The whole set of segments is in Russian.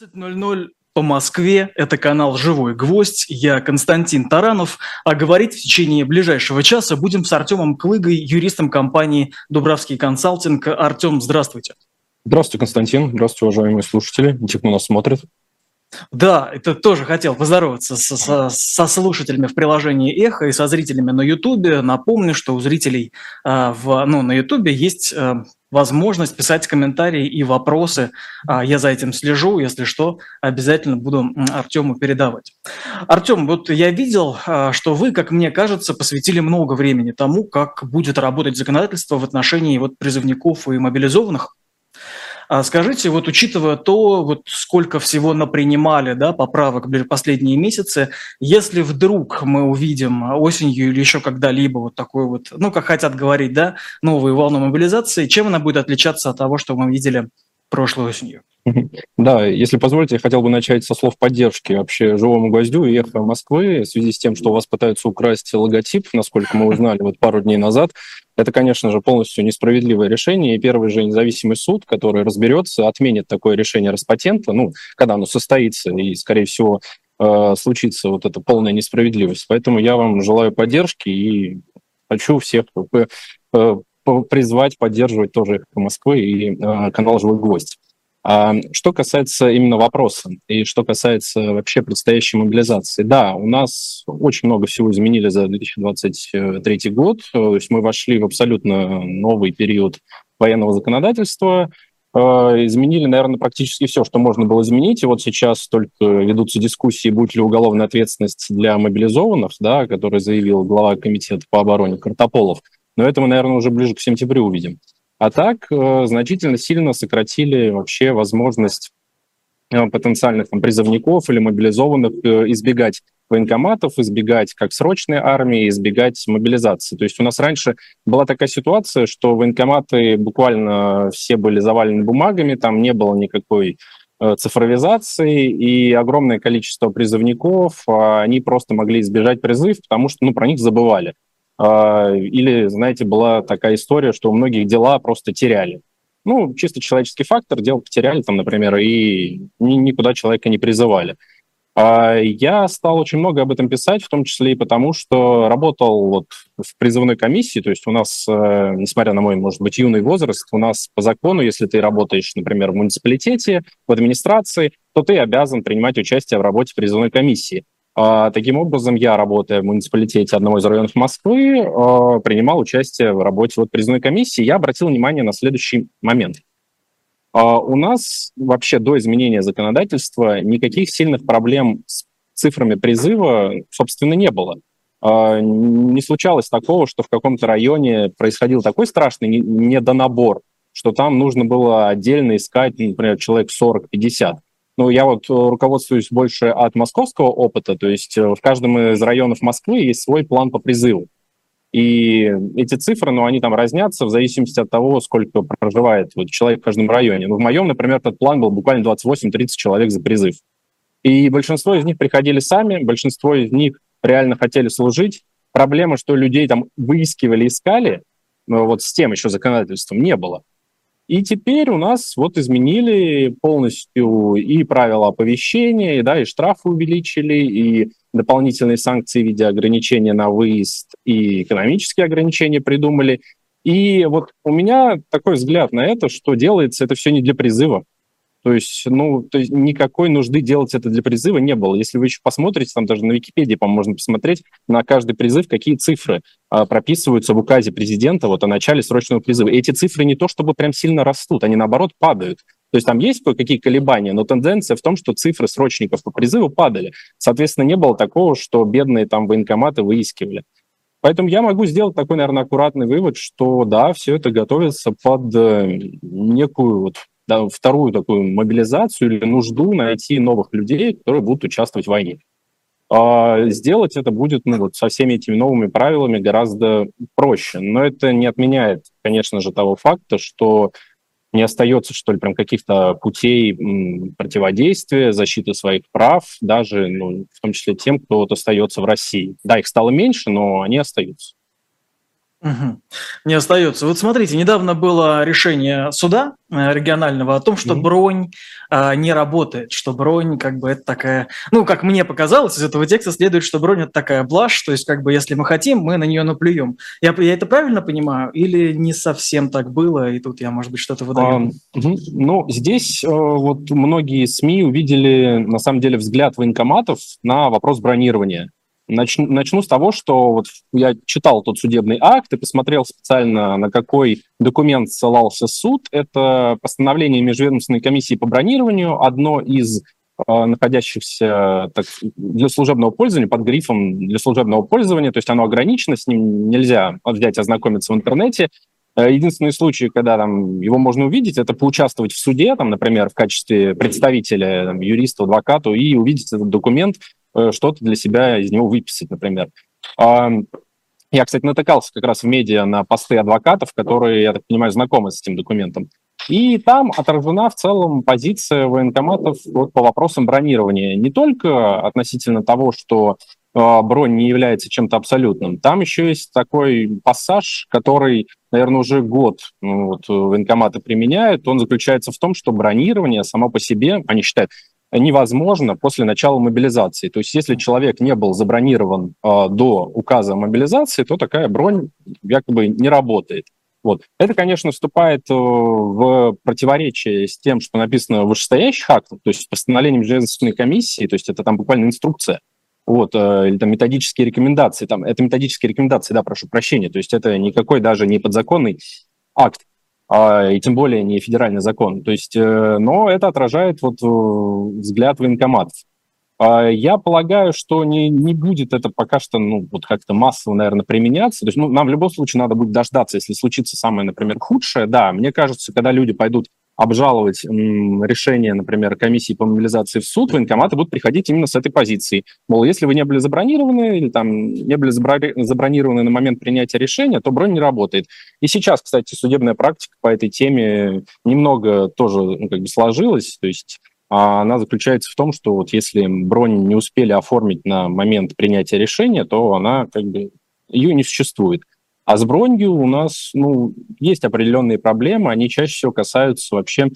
20.00 по Москве. Это канал «Живой гвоздь». Я Константин Таранов. А говорить в течение ближайшего часа будем с Артемом Клыгой, юристом компании «Дубравский консалтинг». Артем, здравствуйте. Здравствуйте, Константин. Здравствуйте, уважаемые слушатели, те, кто нас смотрит. Да, это тоже хотел поздороваться со, со, со слушателями в приложении «Эхо» и со зрителями на Ютубе. Напомню, что у зрителей э, в, ну, на Ютубе есть э, возможность писать комментарии и вопросы. Э, я за этим слежу, если что, обязательно буду Артему передавать. Артем, вот я видел, э, что вы, как мне кажется, посвятили много времени тому, как будет работать законодательство в отношении вот, призывников и мобилизованных. А скажите, вот учитывая то, вот сколько всего напринимали да, поправок в последние месяцы, если вдруг мы увидим осенью или еще когда-либо вот такой вот, ну, как хотят говорить, да, новую волну мобилизации, чем она будет отличаться от того, что мы видели прошлой осенью? Да, если позволите, я хотел бы начать со слов поддержки вообще «Живому гвоздю» и «Эхо Москвы» в связи с тем, что у вас пытаются украсть логотип, насколько мы узнали вот пару дней назад. Это, конечно же, полностью несправедливое решение, и первый же независимый суд, который разберется, отменит такое решение Роспатента, ну, когда оно состоится, и, скорее всего, э, случится вот эта полная несправедливость. Поэтому я вам желаю поддержки и хочу всех призвать поддерживать тоже Москвы и э, канал «Живой гвоздь». А что касается именно вопроса и что касается вообще предстоящей мобилизации, да, у нас очень много всего изменили за 2023 год. То есть мы вошли в абсолютно новый период военного законодательства, э, изменили, наверное, практически все, что можно было изменить. И вот сейчас только ведутся дискуссии, будет ли уголовная ответственность для мобилизованных, да, который заявил глава комитета по обороне Картополов. Но это мы, наверное, уже ближе к сентябрю увидим. А так э, значительно сильно сократили вообще возможность э, потенциальных там, призывников или мобилизованных э, избегать военкоматов, избегать как срочной армии, избегать мобилизации. То есть у нас раньше была такая ситуация, что военкоматы буквально все были завалены бумагами, там не было никакой цифровизации, и огромное количество призывников, а они просто могли избежать призыв, потому что ну, про них забывали. А, или, знаете, была такая история, что у многих дела просто теряли. Ну, чисто человеческий фактор, дело потеряли там, например, и никуда человека не призывали. А я стал очень много об этом писать, в том числе и потому, что работал вот в призывной комиссии, то есть у нас, э, несмотря на мой, может быть, юный возраст, у нас по закону, если ты работаешь, например, в муниципалитете, в администрации, то ты обязан принимать участие в работе призывной комиссии. А, таким образом, я, работая в муниципалитете одного из районов Москвы, а, принимал участие в работе вот призывной комиссии. Я обратил внимание на следующий момент. А, у нас вообще до изменения законодательства никаких сильных проблем с цифрами призыва, собственно, не было. Не случалось такого, что в каком-то районе происходил такой страшный недонабор, что там нужно было отдельно искать, например, человек 40-50. Ну, я вот э, руководствуюсь больше от московского опыта, то есть э, в каждом из районов Москвы есть свой план по призыву. И эти цифры, ну, они там разнятся в зависимости от того, сколько проживает вот, человек в каждом районе. Ну, в моем, например, этот план был буквально 28-30 человек за призыв. И большинство из них приходили сами, большинство из них реально хотели служить. Проблема, что людей там выискивали, искали, но вот с тем еще законодательством не было. И теперь у нас вот изменили полностью и правила оповещения, да, и штрафы увеличили, и дополнительные санкции в виде ограничения на выезд, и экономические ограничения придумали. И вот у меня такой взгляд на это, что делается это все не для призыва. То есть, ну, то есть никакой нужды делать это для призыва не было. Если вы еще посмотрите, там даже на Википедии, по можно посмотреть на каждый призыв, какие цифры а, прописываются в указе президента вот о начале срочного призыва. И эти цифры не то чтобы прям сильно растут, они наоборот падают. То есть там есть кое-какие колебания, но тенденция в том, что цифры срочников по призыву падали. Соответственно, не было такого, что бедные там военкоматы выискивали. Поэтому я могу сделать такой, наверное, аккуратный вывод, что да, все это готовится под э, некую вот да, вторую такую мобилизацию или нужду найти новых людей, которые будут участвовать в войне. А сделать это будет ну, вот, со всеми этими новыми правилами гораздо проще. Но это не отменяет, конечно же, того факта, что не остается, что ли, прям каких-то путей противодействия, защиты своих прав, даже, ну, в том числе тем, кто вот остается в России. Да, их стало меньше, но они остаются. Угу. Не остается. Вот смотрите, недавно было решение суда э, регионального о том, что mm бронь а, не работает, что бронь как бы это такая, ну, как мне показалось, из этого текста следует, что бронь это такая блажь, то есть как бы если мы хотим, мы на нее наплюем. Я, я это правильно понимаю или не совсем так было, и тут я, может быть, что-то выдаю? А, угу. Ну, здесь э, вот многие СМИ увидели, на самом деле, взгляд военкоматов на вопрос бронирования. Начну, начну с того, что вот я читал тот судебный акт и посмотрел специально, на какой документ ссылался суд. Это постановление Межведомственной комиссии по бронированию, одно из э, находящихся так, для служебного пользования, под грифом для служебного пользования, то есть оно ограничено, с ним нельзя взять, ознакомиться в интернете. Э, единственный случай, когда там, его можно увидеть, это поучаствовать в суде, там, например, в качестве представителя, там, юриста, адвоката, и увидеть этот документ что-то для себя из него выписать, например. Я, кстати, натыкался как раз в медиа на посты адвокатов, которые, я так понимаю, знакомы с этим документом. И там отражена в целом позиция военкоматов вот по вопросам бронирования. Не только относительно того, что э, бронь не является чем-то абсолютным. Там еще есть такой пассаж, который, наверное, уже год ну, вот, военкоматы применяют. Он заключается в том, что бронирование само по себе, они считают, невозможно после начала мобилизации. То есть если человек не был забронирован э, до указа о мобилизации, то такая бронь якобы не работает. Вот. Это, конечно, вступает э, в противоречие с тем, что написано в вышестоящих актах, то есть с постановлением Железной комиссии, то есть это там буквально инструкция, вот, э, или там методические рекомендации, там, это методические рекомендации, да, прошу прощения, то есть это никакой даже не подзаконный акт. А, и тем более не федеральный закон. То есть, э, но это отражает вот э, взгляд военкоматов. А, я полагаю, что не, не будет это пока что, ну, вот как-то массово, наверное, применяться. То есть, ну, нам в любом случае надо будет дождаться, если случится самое, например, худшее. Да, мне кажется, когда люди пойдут обжаловать решение, например, комиссии по мобилизации в суд, военкоматы будут приходить именно с этой позиции. Мол, если вы не были забронированы или там не были забронированы на момент принятия решения, то бронь не работает. И сейчас, кстати, судебная практика по этой теме немного тоже ну, как бы сложилась. То есть а она заключается в том, что вот если бронь не успели оформить на момент принятия решения, то она как бы ее не существует. А с бронью у нас ну, есть определенные проблемы, они чаще всего касаются вообще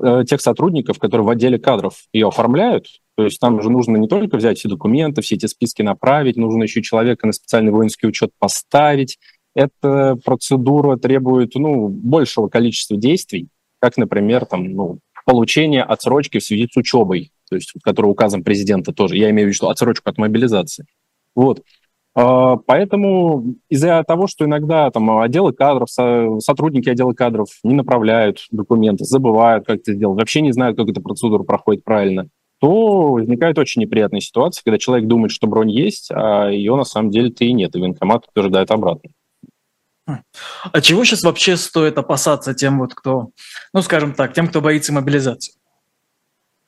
э, тех сотрудников, которые в отделе кадров ее оформляют. То есть там же нужно не только взять все документы, все эти списки направить, нужно еще человека на специальный воинский учет поставить. Эта процедура требует ну, большего количества действий, как, например, там, ну, получение отсрочки в связи с учебой, то есть, который указом президента тоже. Я имею в виду отсрочку от мобилизации. Вот. А, поэтому из-за того, что иногда там отделы кадров, сотрудники отдела кадров не направляют документы, забывают, как это сделать, вообще не знают, как эта процедура проходит правильно, то возникает очень неприятная ситуация, когда человек думает, что бронь есть, а ее на самом деле-то и нет, и военкомат утверждает обратно. Хм. А чего сейчас вообще стоит опасаться тем, вот кто, ну, скажем так, тем, кто боится мобилизации?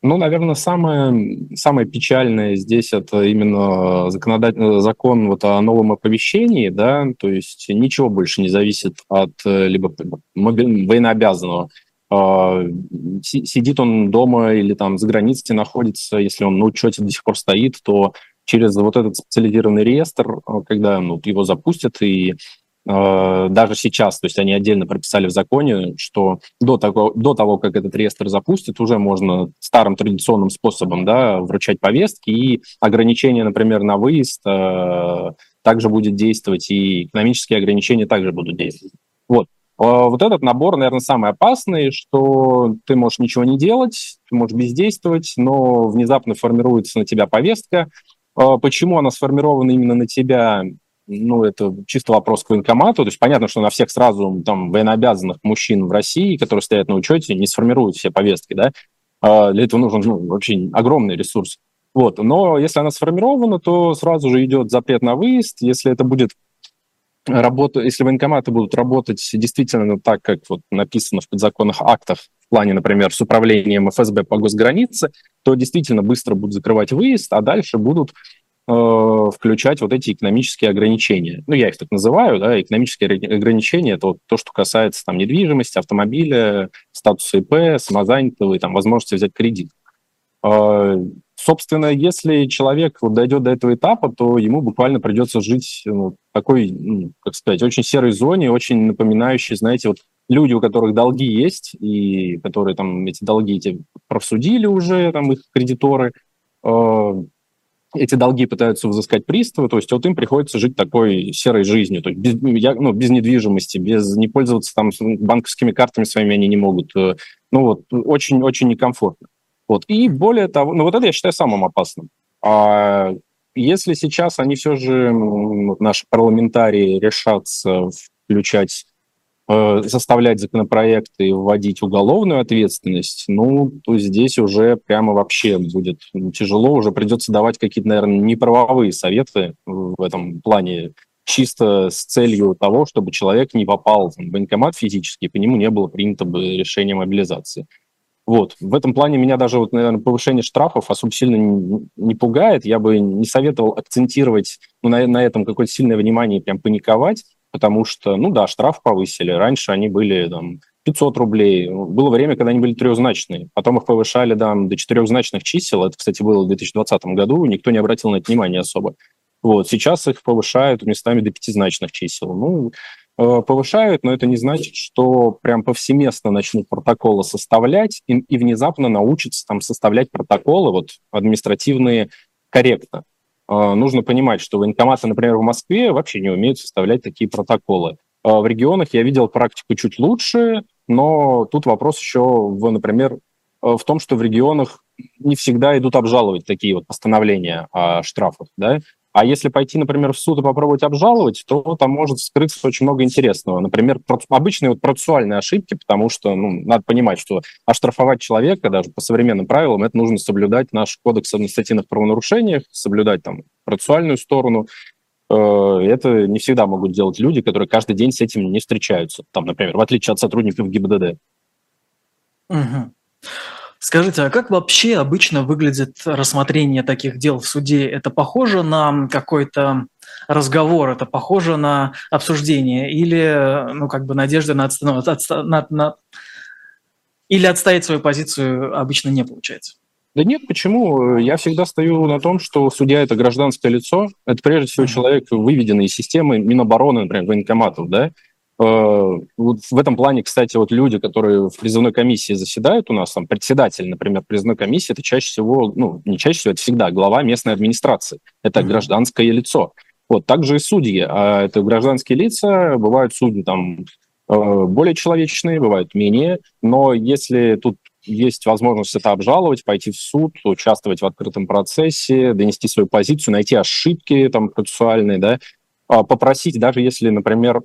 Ну, наверное, самое, самое печальное здесь это именно законодатель, закон вот о новом оповещении, да, то есть ничего больше не зависит от э, либо военнообязанного. А, сидит он дома или там за границей находится, если он на учете до сих пор стоит, то через вот этот специализированный реестр, э, когда ну, его запустят и даже сейчас, то есть они отдельно прописали в законе, что до того, до того, как этот реестр запустит, уже можно старым традиционным способом да, вручать повестки, и ограничения, например, на выезд э, также будет действовать, и экономические ограничения также будут действовать. Вот. Э, вот этот набор, наверное, самый опасный, что ты можешь ничего не делать, ты можешь бездействовать, но внезапно формируется на тебя повестка. Э, почему она сформирована именно на тебя, ну, это чисто вопрос к военкомату. То есть понятно, что на всех сразу там военнообязанных мужчин в России, которые стоят на учете, не сформируют все повестки, да. А для этого нужен ну, вообще огромный ресурс. Вот. Но если она сформирована, то сразу же идет запрет на выезд. Если это будет работа, если военкоматы будут работать действительно так, как вот написано в подзаконных актах, в плане, например, с управлением ФСБ по госгранице, то действительно быстро будут закрывать выезд, а дальше будут включать вот эти экономические ограничения. Ну, я их так называю, да, экономические ограничения – это вот то, что касается там недвижимости, автомобиля, статуса ИП, самозанятого и там возможности взять кредит. Э, собственно, если человек вот дойдет до этого этапа, то ему буквально придется жить ну, такой, ну, как сказать, очень серой зоне, очень напоминающей, знаете, вот люди, у которых долги есть, и которые там эти долги эти просудили уже, там их кредиторы, э, эти долги пытаются взыскать приставы, то есть вот им приходится жить такой серой жизнью, то есть без, ну, без недвижимости, без не пользоваться там банковскими картами своими они не могут. Э, ну вот, очень-очень некомфортно. Вот. И более того, ну вот это я считаю самым опасным. А если сейчас они все же, наши парламентарии, решатся включать Э, составлять законопроекты вводить уголовную ответственность, ну, то здесь уже прямо вообще будет тяжело, уже придется давать какие-то, наверное, неправовые советы в этом плане, чисто с целью того, чтобы человек не попал в военкомат физически, по нему не было принято бы решение мобилизации. Вот. В этом плане меня даже, вот, наверное, повышение штрафов особо сильно не, не пугает. Я бы не советовал акцентировать ну, на, на этом какое-то сильное внимание и прям паниковать потому что, ну да, штраф повысили. Раньше они были там 500 рублей. Было время, когда они были трехзначные. Потом их повышали там, до четырехзначных чисел. Это, кстати, было в 2020 году. Никто не обратил на это внимания особо. Вот. Сейчас их повышают местами до пятизначных чисел. Ну, э, повышают, но это не значит, что прям повсеместно начнут протоколы составлять и, и внезапно научатся там составлять протоколы вот административные корректно. А, нужно понимать, что военкоматы, например, в Москве вообще не умеют составлять такие протоколы. А, в регионах я видел практику чуть лучше, но тут вопрос еще, в, например, в том, что в регионах не всегда идут обжаловать такие вот постановления о штрафах, да, а если пойти, например, в суд и попробовать обжаловать, то там может скрыться очень много интересного. Например, обычные вот процессуальные ошибки, потому что ну, надо понимать, что оштрафовать человека даже по современным правилам, это нужно соблюдать наш кодекс административных правонарушениях, соблюдать там процессуальную сторону. Э, это не всегда могут делать люди, которые каждый день с этим не встречаются. Там, например, в отличие от сотрудников ГИБДД. Угу. Скажите, а как вообще обычно выглядит рассмотрение таких дел в суде? Это похоже на какой-то разговор, это похоже на обсуждение или, ну, как бы надежда на, ну, на, на, или отстоять свою позицию обычно не получается? Да нет, почему? Я всегда стою на том, что судья – это гражданское лицо. Это прежде всего человек, выведенный из системы Минобороны, например, военкоматов, да? Э, вот в этом плане, кстати, вот люди, которые в призывной комиссии заседают у нас, там, председатель, например, призывной комиссии, это чаще всего, ну, не чаще всего, это всегда глава местной администрации. Это mm-hmm. гражданское лицо. Вот, также и судьи. А это гражданские лица, бывают судьи там э, более человечные, бывают менее, но если тут есть возможность это обжаловать, пойти в суд, участвовать в открытом процессе, донести свою позицию, найти ошибки там процессуальные, да, попросить, даже если, например,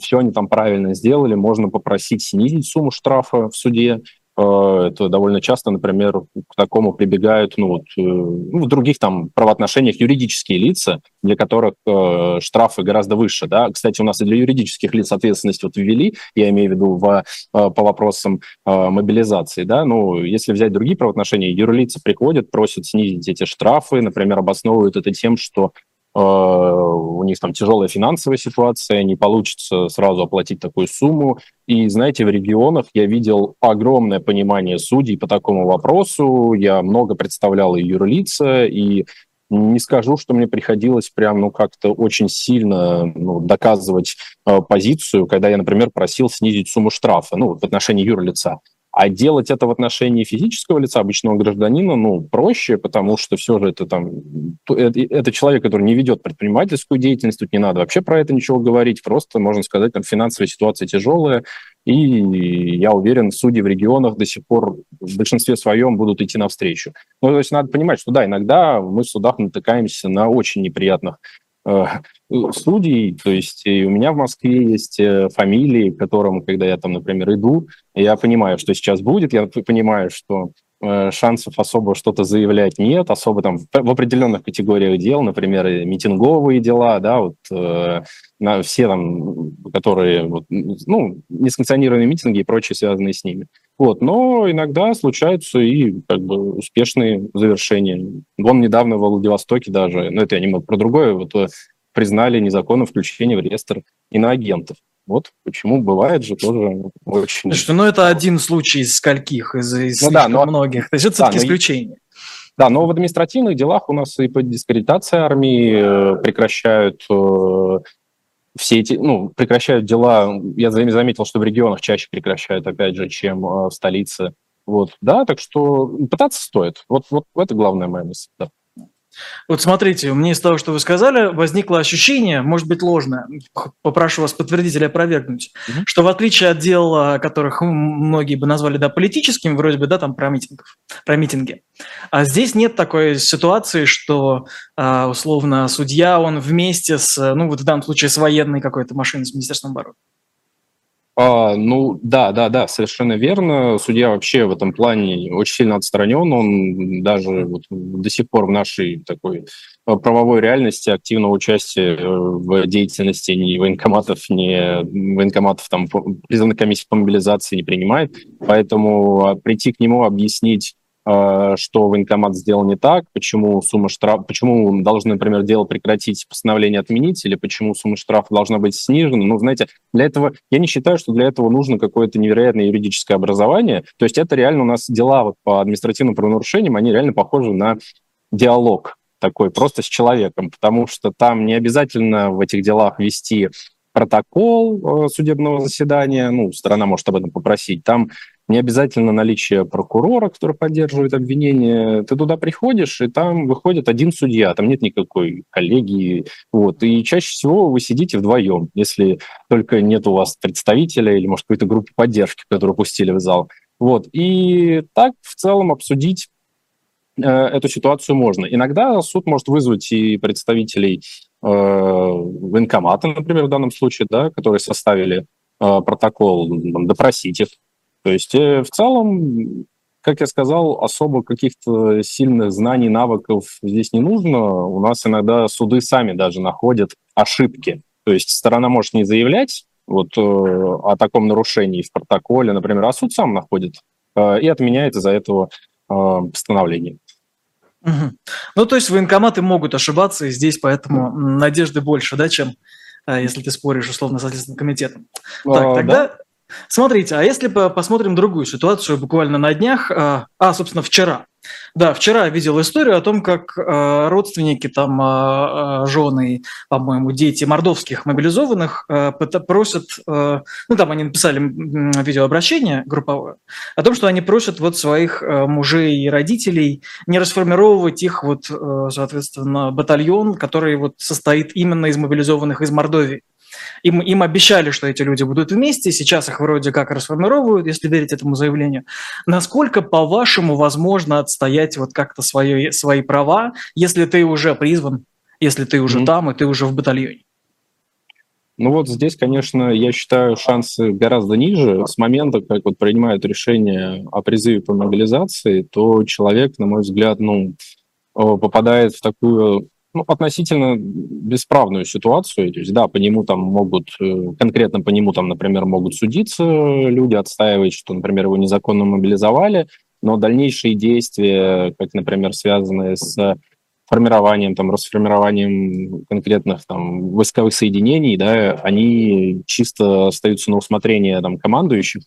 все они там правильно сделали, можно попросить снизить сумму штрафа в суде. А, это довольно часто, например, к такому прибегают ну, вот, э, ну, в других там правоотношениях юридические лица, для которых э, штрафы гораздо выше. Да? Кстати, у нас и для юридических лиц ответственность вот ввели, я имею в виду в, э, по вопросам э, мобилизации. Да? Ну, если взять другие правоотношения, юрлицы приходят, просят снизить эти штрафы, например, обосновывают это тем, что у них там тяжелая финансовая ситуация, не получится сразу оплатить такую сумму. И, знаете, в регионах я видел огромное понимание судей по такому вопросу. Я много представлял и юрлица, и не скажу, что мне приходилось прям, ну, как-то очень сильно ну, доказывать э, позицию, когда я, например, просил снизить сумму штрафа, ну, в отношении юрлица. А делать это в отношении физического лица, обычного гражданина, ну, проще, потому что все же это там, это, это человек, который не ведет предпринимательскую деятельность, тут не надо вообще про это ничего говорить, просто, можно сказать, там финансовая ситуация тяжелая, и я уверен, судьи в регионах до сих пор в большинстве своем будут идти навстречу. Ну, то есть надо понимать, что да, иногда мы в судах натыкаемся на очень неприятных э, судей, то есть и у меня в Москве есть э, фамилии, которым, когда я там, например, иду, я понимаю, что сейчас будет, я понимаю, что э, шансов особо что-то заявлять нет, особо там в определенных категориях дел, например, митинговые дела, да, вот э, на все там, которые, вот, ну, несанкционированные митинги и прочие связанные с ними. Вот, но иногда случаются и как бы успешные завершения. Вон недавно в Владивостоке даже, ну это я немного про другое, вот признали незаконным включение в реестр иноагентов. Вот почему бывает же тоже очень... Что, ну, это один случай из скольких, из, из ну, да, но... многих. То есть это да, все-таки исключение. Да, но в административных делах у нас и по дискредитации армии э, прекращают э, все эти, ну, прекращают дела. Я заметил, что в регионах чаще прекращают, опять же, чем э, в столице. Вот, да, так что пытаться стоит. Вот, вот это главная моя мысль. Да. Вот смотрите, меня из того, что вы сказали, возникло ощущение, может быть ложное, попрошу вас подтвердить или опровергнуть, mm-hmm. что в отличие от дел, которых многие бы назвали да, политическими, вроде бы, да, там про митингов, про митинги, а здесь нет такой ситуации, что а, условно судья, он вместе с, ну вот в данном случае с военной какой-то машиной, с Министерством обороны. А, ну да, да, да, совершенно верно. Судья вообще в этом плане очень сильно отстранен. Он даже вот до сих пор в нашей такой э, правовой реальности активного участия э, в деятельности ни военкоматов, ни военкоматов там призывных комиссий по мобилизации не принимает. Поэтому а, прийти к нему, объяснить что военкомат сделал не так, почему сумма штрафа, почему должны, например, дело прекратить, постановление отменить, или почему сумма штрафа должна быть снижена. Ну, знаете, для этого, я не считаю, что для этого нужно какое-то невероятное юридическое образование. То есть это реально у нас дела вот по административным правонарушениям, они реально похожи на диалог такой, просто с человеком, потому что там не обязательно в этих делах вести протокол э, судебного заседания, ну, сторона может об этом попросить, там не обязательно наличие прокурора, который поддерживает обвинение. Ты туда приходишь, и там выходит один судья, там нет никакой коллегии. Вот. И чаще всего вы сидите вдвоем, если только нет у вас представителя или, может, какой-то группы поддержки, которую пустили в зал. Вот. И так в целом обсудить э, эту ситуацию можно. Иногда суд может вызвать и представителей э, военкомата, например, в данном случае, да, которые составили э, протокол, допросить их, то есть э, в целом, как я сказал, особо каких-то сильных знаний, навыков здесь не нужно. У нас иногда суды сами даже находят ошибки. То есть сторона может не заявлять вот, э, о таком нарушении в протоколе, например, а суд сам находит э, и отменяет из-за этого постановление. Угу. Ну, то есть военкоматы могут ошибаться, и здесь поэтому надежды больше, да, чем если ты споришь условно с Следственным комитетом. А, так, тогда, да? Смотрите, а если посмотрим другую ситуацию буквально на днях, а, а собственно, вчера. Да, вчера видел историю о том, как э, родственники, там, э, жены, по-моему, дети мордовских мобилизованных просят, ну, там они написали видеообращение групповое, о том, что они просят вот своих мужей и родителей не расформировать их вот, соответственно, батальон, который вот состоит именно из мобилизованных из Мордовии. Им, им обещали, что эти люди будут вместе, сейчас их вроде как расформировывают, если верить этому заявлению. Насколько, по-вашему, возможно отстоять вот как-то свои, свои права, если ты уже призван, если ты уже mm-hmm. там, и ты уже в батальоне? Ну вот здесь, конечно, я считаю, шансы гораздо ниже. С момента, как вот принимают решение о призыве по мобилизации, то человек, на мой взгляд, ну, попадает в такую ну, относительно бесправную ситуацию. То есть, да, по нему там могут, э, конкретно по нему там, например, могут судиться люди, отстаивать, что, например, его незаконно мобилизовали, но дальнейшие действия, как, например, связанные с формированием, там, расформированием конкретных там войсковых соединений, да, они чисто остаются на усмотрение там командующих,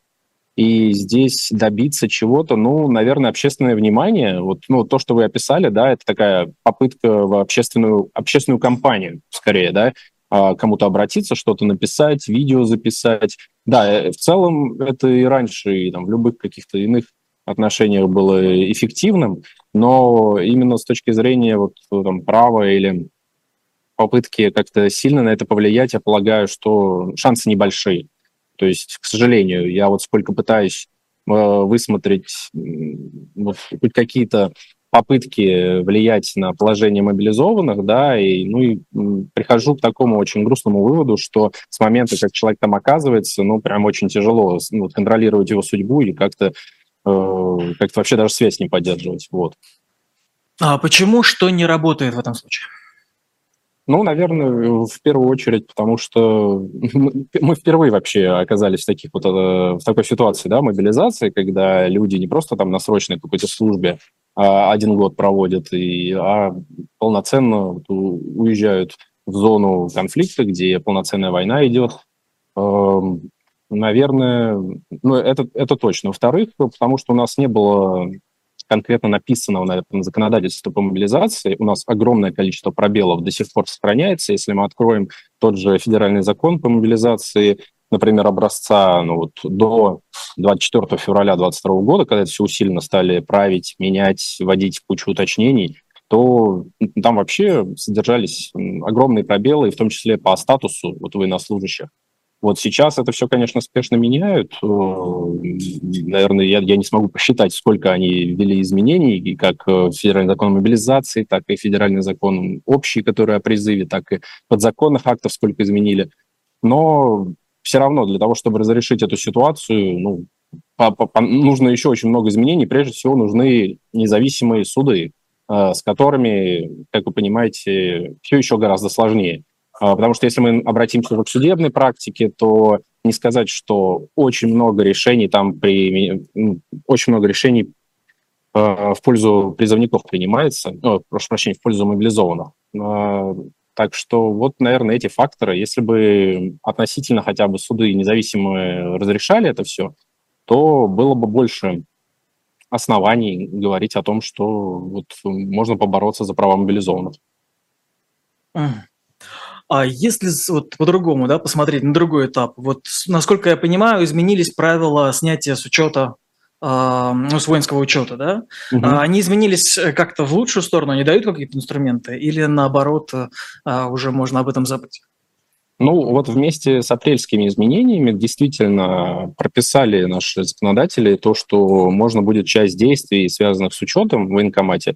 и здесь добиться чего-то, ну, наверное, общественное внимание, вот ну, то, что вы описали, да, это такая попытка в общественную, общественную кампанию, скорее, да, а, кому-то обратиться, что-то написать, видео записать. Да, э, в целом это и раньше, и там, в любых каких-то иных отношениях было эффективным, но именно с точки зрения вот, там, права или попытки как-то сильно на это повлиять, я полагаю, что шансы небольшие. То есть, к сожалению, я вот сколько пытаюсь э, высмотреть вот, хоть какие-то попытки влиять на положение мобилизованных, да, и, ну, и прихожу к такому очень грустному выводу, что с момента, как человек там оказывается, ну, прям очень тяжело ну, контролировать его судьбу и как-то э, как-то вообще даже связь не поддерживать, вот. А почему что не работает в этом случае? Ну, наверное, в первую очередь, потому что мы впервые вообще оказались в, таких вот, э, в такой ситуации, да, мобилизации, когда люди не просто там на срочной какой-то службе а один год проводят, и, а полноценно уезжают в зону конфликта, где полноценная война идет. Эм, наверное, ну, это, это точно. Во-вторых, потому что у нас не было конкретно написанного на этом законодательстве по мобилизации, у нас огромное количество пробелов до сих пор сохраняется. Если мы откроем тот же федеральный закон по мобилизации, например, образца ну, вот, до 24 февраля 2022 года, когда это все усиленно стали править, менять, вводить кучу уточнений, то там вообще содержались огромные пробелы, в том числе по статусу вот военнослужащих. Вот сейчас это все, конечно, спешно меняют. Э, наверное, я, я не смогу посчитать, сколько они ввели изменений, и как э, федеральный закон о мобилизации, так и федеральный закон общий, который о призыве, так и подзаконных актов сколько изменили. Но все равно для того, чтобы разрешить эту ситуацию, ну, по, по, нужно еще очень много изменений. Прежде всего, нужны независимые суды, э, с которыми, как вы понимаете, все еще гораздо сложнее. А, потому что если мы обратимся к судебной практике, то не сказать, что очень много решений там при ну, очень много решений э, в пользу призывников принимается, ну, прошу прощения, в пользу мобилизованных. Э, так что вот, наверное, эти факторы, если бы относительно хотя бы суды независимые разрешали это все, то было бы больше оснований говорить о том, что вот можно побороться за права мобилизованных. А если вот по-другому, да, посмотреть на другой этап, вот насколько я понимаю, изменились правила снятия с учета а, ну, с воинского учета, да, угу. они изменились э, как-то в лучшую сторону, они дают какие-то инструменты, или наоборот, э, уже можно об этом забыть? Ну, вот вместе с апрельскими изменениями действительно прописали наши законодатели то, что можно будет часть действий, связанных с учетом в военкомате, а,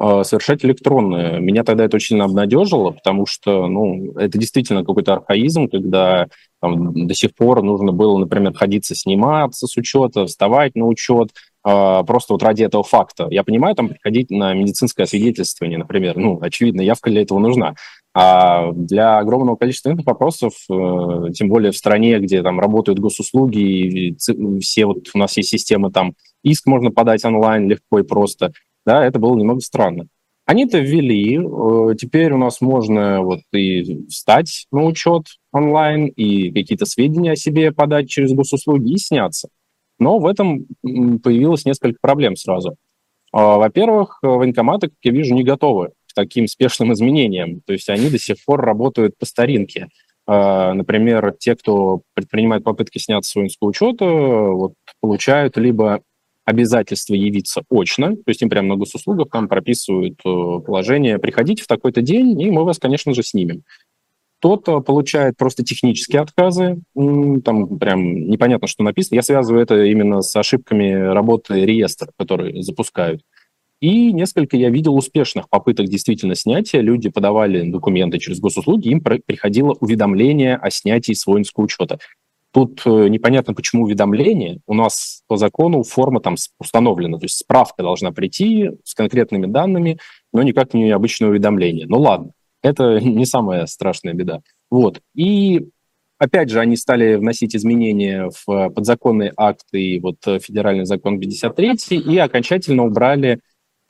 совершать электронные. Меня тогда это очень обнадежило, потому что ну, это действительно какой-то архаизм, когда там, до сих пор нужно было, например, ходиться сниматься с учета, вставать на учет, а, просто вот ради этого факта. Я понимаю, там приходить на медицинское освидетельствование, например, ну, очевидно, явка для этого нужна. А для огромного количества вопросов, э, тем более в стране, где там работают госуслуги, и все вот у нас есть системы там, иск можно подать онлайн легко и просто, да, это было немного странно. Они это ввели, э, теперь у нас можно вот и встать на учет онлайн, и какие-то сведения о себе подать через госуслуги и сняться. Но в этом появилось несколько проблем сразу. А, во-первых, военкоматы, как я вижу, не готовы к таким спешным изменениям. То есть они до сих пор работают по старинке. А, например, те, кто предпринимает попытки сняться с воинского учета, вот, получают либо обязательство явиться очно, то есть им прямо на госуслугах там прописывают э, положение «приходите в такой-то день, и мы вас, конечно же, снимем». Кто-то получает просто технические отказы, там прям непонятно, что написано. Я связываю это именно с ошибками работы реестра, которые запускают. И несколько я видел успешных попыток действительно снятия. Люди подавали документы через госуслуги, им приходило уведомление о снятии с воинского учета. Тут э, непонятно, почему уведомление. У нас по закону форма там установлена, то есть справка должна прийти с конкретными данными, но никак не обычное уведомление. Ну ладно, это не самая страшная беда. Вот. И опять же, они стали вносить изменения в подзаконные акты и вот федеральный закон 53 и окончательно убрали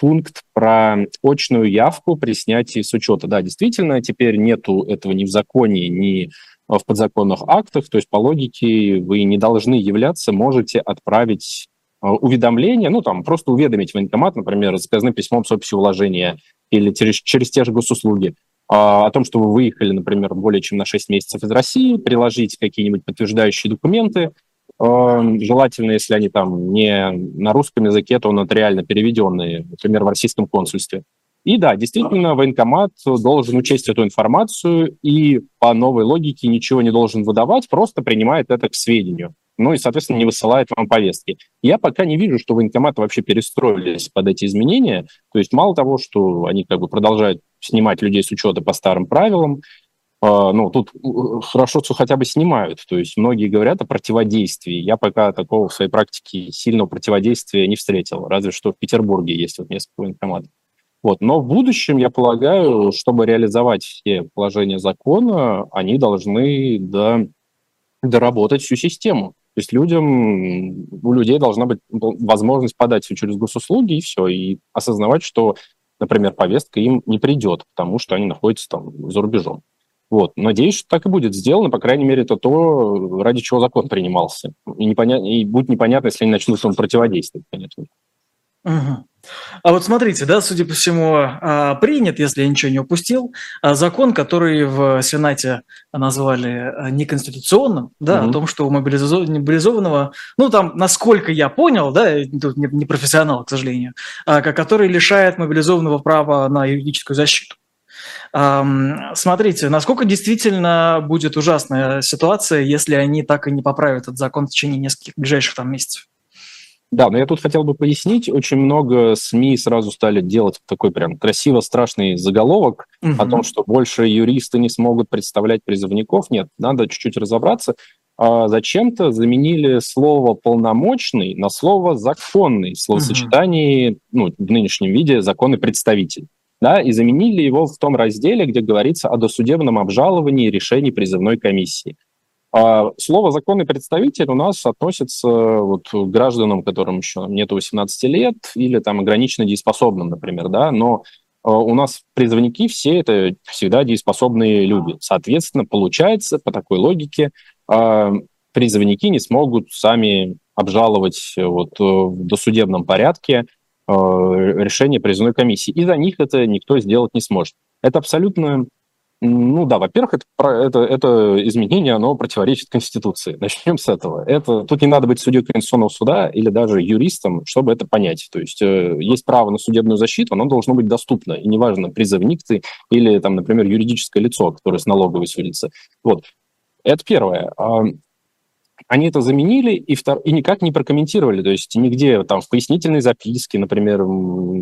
пункт про очную явку при снятии с учета. Да, действительно, теперь нету этого ни в законе, ни в подзаконных актах, то есть по логике вы не должны являться, можете отправить э, уведомление, ну, там, просто уведомить военкомат, например, заказным письмом с описью вложения или через, через те же госуслуги, а, о том, что вы выехали, например, более чем на 6 месяцев из России, приложить какие-нибудь подтверждающие документы, э, желательно, если они там не на русском языке, то нотариально переведенные, например, в российском консульстве. И да, действительно, военкомат должен учесть эту информацию и по новой логике ничего не должен выдавать, просто принимает это к сведению. Ну и, соответственно, не высылает вам повестки. Я пока не вижу, что военкоматы вообще перестроились под эти изменения. То есть мало того, что они как бы продолжают снимать людей с учета по старым правилам, а, ну, тут э, хорошо, что хотя бы снимают. То есть многие говорят о противодействии. Я пока такого в своей практике сильного противодействия не встретил. Разве что в Петербурге есть вот несколько военкоматов. Вот. Но в будущем, я полагаю, чтобы реализовать все положения закона, они должны до, доработать всю систему. То есть людям, у людей должна быть возможность подать все через госуслуги и все, и осознавать, что, например, повестка им не придет, потому что они находятся там за рубежом. Вот. Надеюсь, что так и будет сделано, по крайней мере, это то, ради чего закон принимался. И, непонятно, и будет непонятно, если они начнут им противодействовать, конечно. Угу. А вот смотрите, да, судя по всему, а, принят, если я ничего не упустил, а, закон, который в Сенате назвали а, неконституционным, да, угу. о том, что у мобилизованного, ну там, насколько я понял, да, тут не профессионал, к сожалению, который лишает мобилизованного права на юридическую защиту. Смотрите, насколько действительно будет ужасная ситуация, если они так и не поправят этот закон в течение нескольких ближайших там месяцев? Да, но я тут хотел бы пояснить, очень много СМИ сразу стали делать такой прям красиво страшный заголовок угу. о том, что больше юристы не смогут представлять призывников. Нет, надо чуть-чуть разобраться. А зачем-то заменили слово «полномочный» на слово «законный» в словосочетании, угу. ну, в нынешнем виде «законный представитель». Да, и заменили его в том разделе, где говорится о досудебном обжаловании решений призывной комиссии. А слово «законный представитель» у нас относится вот, к гражданам, которым еще нет 18 лет, или там ограниченно дееспособным, например, да, но а, у нас призывники все это всегда дееспособные люди. Соответственно, получается, по такой логике, а, призывники не смогут сами обжаловать вот, в досудебном порядке решение призывной комиссии. И за них это никто сделать не сможет. Это абсолютно ну да, во-первых, это, это, это изменение, оно противоречит Конституции. Начнем с этого. Это, тут не надо быть судьей Конституционного суда или даже юристом, чтобы это понять. То есть э, есть право на судебную защиту, оно должно быть доступно. И неважно, призывник ты или, там, например, юридическое лицо, которое с налоговой судится. Вот. Это первое они это заменили и, втор... и никак не прокомментировали. То есть нигде там в пояснительной записке, например,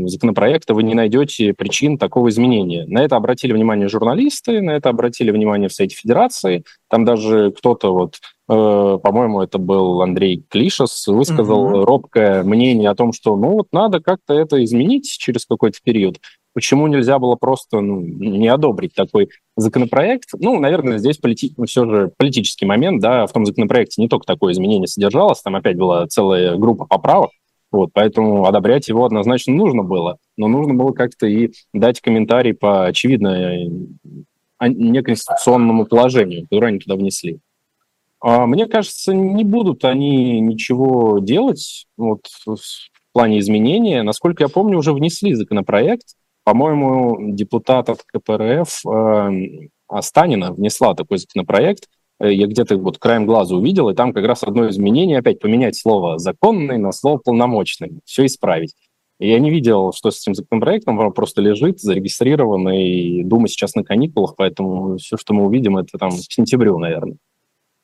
законопроекта вы не найдете причин такого изменения. На это обратили внимание журналисты, на это обратили внимание в Совете Федерации. Там даже кто-то вот э, по-моему, это был Андрей Клишес, высказал угу. робкое мнение о том, что ну вот надо как-то это изменить через какой-то период. Почему нельзя было просто ну, не одобрить такой законопроект? Ну, наверное, здесь полити... все же политический момент, да, в том законопроекте не только такое изменение содержалось, там опять была целая группа поправок, вот, поэтому одобрять его однозначно нужно было, но нужно было как-то и дать комментарий по очевидно неконституционному положению, которое они туда внесли. А мне кажется, не будут они ничего делать вот, в плане изменения. Насколько я помню, уже внесли законопроект, по-моему, депутат от КПРФ э, Станина внесла такой законопроект. Э, я где-то вот краем глаза увидел, и там как раз одно изменение опять поменять слово «законный» на слово «полномочный», все исправить. Я не видел, что с этим законопроектом, он просто лежит, зарегистрирован, и Дума сейчас на каникулах, поэтому все, что мы увидим, это там к сентябрю, наверное.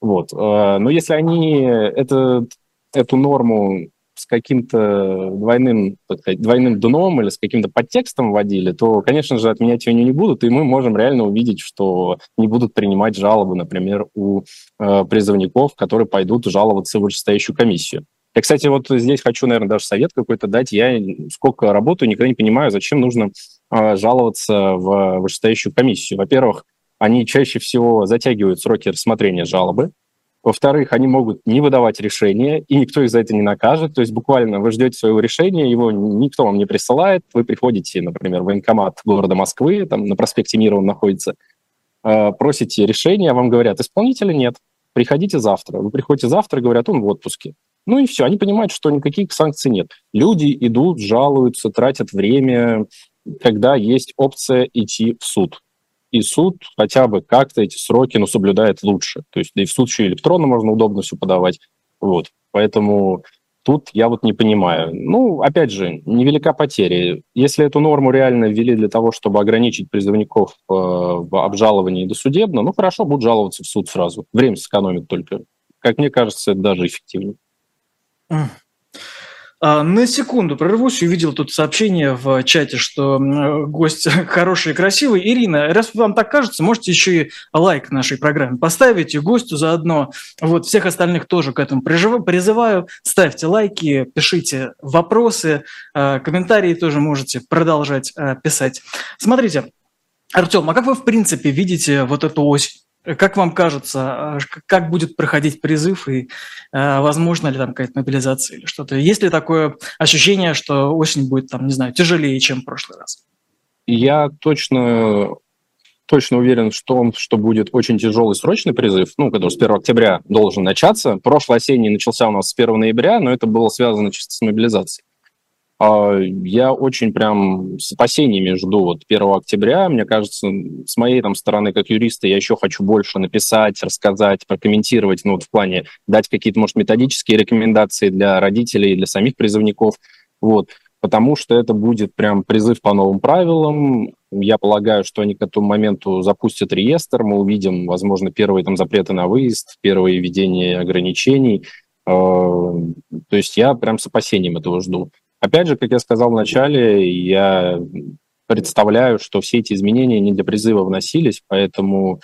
Вот. Э, но если они это, эту норму с каким-то двойным, двойным дном или с каким-то подтекстом вводили, то, конечно же, отменять ее не будут, и мы можем реально увидеть, что не будут принимать жалобы, например, у э, призывников, которые пойдут жаловаться в вышестоящую комиссию. Я, кстати, вот здесь хочу, наверное, даже совет какой-то дать. Я сколько работаю, никогда не понимаю, зачем нужно э, жаловаться в вышестоящую комиссию. Во-первых, они чаще всего затягивают сроки рассмотрения жалобы. Во-вторых, они могут не выдавать решения, и никто их за это не накажет. То есть буквально вы ждете своего решения, его никто вам не присылает. Вы приходите, например, в военкомат города Москвы, там на проспекте Мира он находится, э, просите решения, а вам говорят, исполнителя нет, приходите завтра. Вы приходите завтра, говорят, он в отпуске. Ну и все, они понимают, что никаких санкций нет. Люди идут, жалуются, тратят время, когда есть опция идти в суд и суд хотя бы как-то эти сроки ну, соблюдает лучше. То есть да и в еще электронно можно удобно все подавать. Вот. Поэтому тут я вот не понимаю. Ну, опять же, невелика потеря. Если эту норму реально ввели для того, чтобы ограничить призывников э, в обжаловании досудебно, ну хорошо, будут жаловаться в суд сразу. Время сэкономит только. Как мне кажется, это даже эффективнее. А, на секунду прервусь, увидел тут сообщение в чате, что гость хороший и красивый. Ирина, раз вам так кажется, можете еще и лайк нашей программе поставить и гостю заодно. Вот всех остальных тоже к этому призываю. Ставьте лайки, пишите вопросы, а, комментарии тоже можете продолжать а, писать. Смотрите, Артем, а как вы в принципе видите вот эту ось как вам кажется, как будет проходить призыв и э, возможно ли там какая-то мобилизация или что-то? Есть ли такое ощущение, что осень будет там, не знаю, тяжелее, чем в прошлый раз? Я точно, точно уверен в том, что будет очень тяжелый срочный призыв, ну, который с 1 октября должен начаться. Прошлый осенний начался у нас с 1 ноября, но это было связано чисто с мобилизацией. А, я очень прям с опасениями жду вот 1 октября. Мне кажется, с моей там стороны, как юриста, я еще хочу больше написать, рассказать, прокомментировать, ну вот в плане дать какие-то, может, методические рекомендации для родителей, для самих призывников, вот, потому что это будет прям призыв по новым правилам. Я полагаю, что они к этому моменту запустят реестр, мы увидим, возможно, первые там запреты на выезд, первые введения ограничений. А, то есть я прям с опасением этого жду. Опять же, как я сказал в начале, я представляю, что все эти изменения не для призыва вносились, поэтому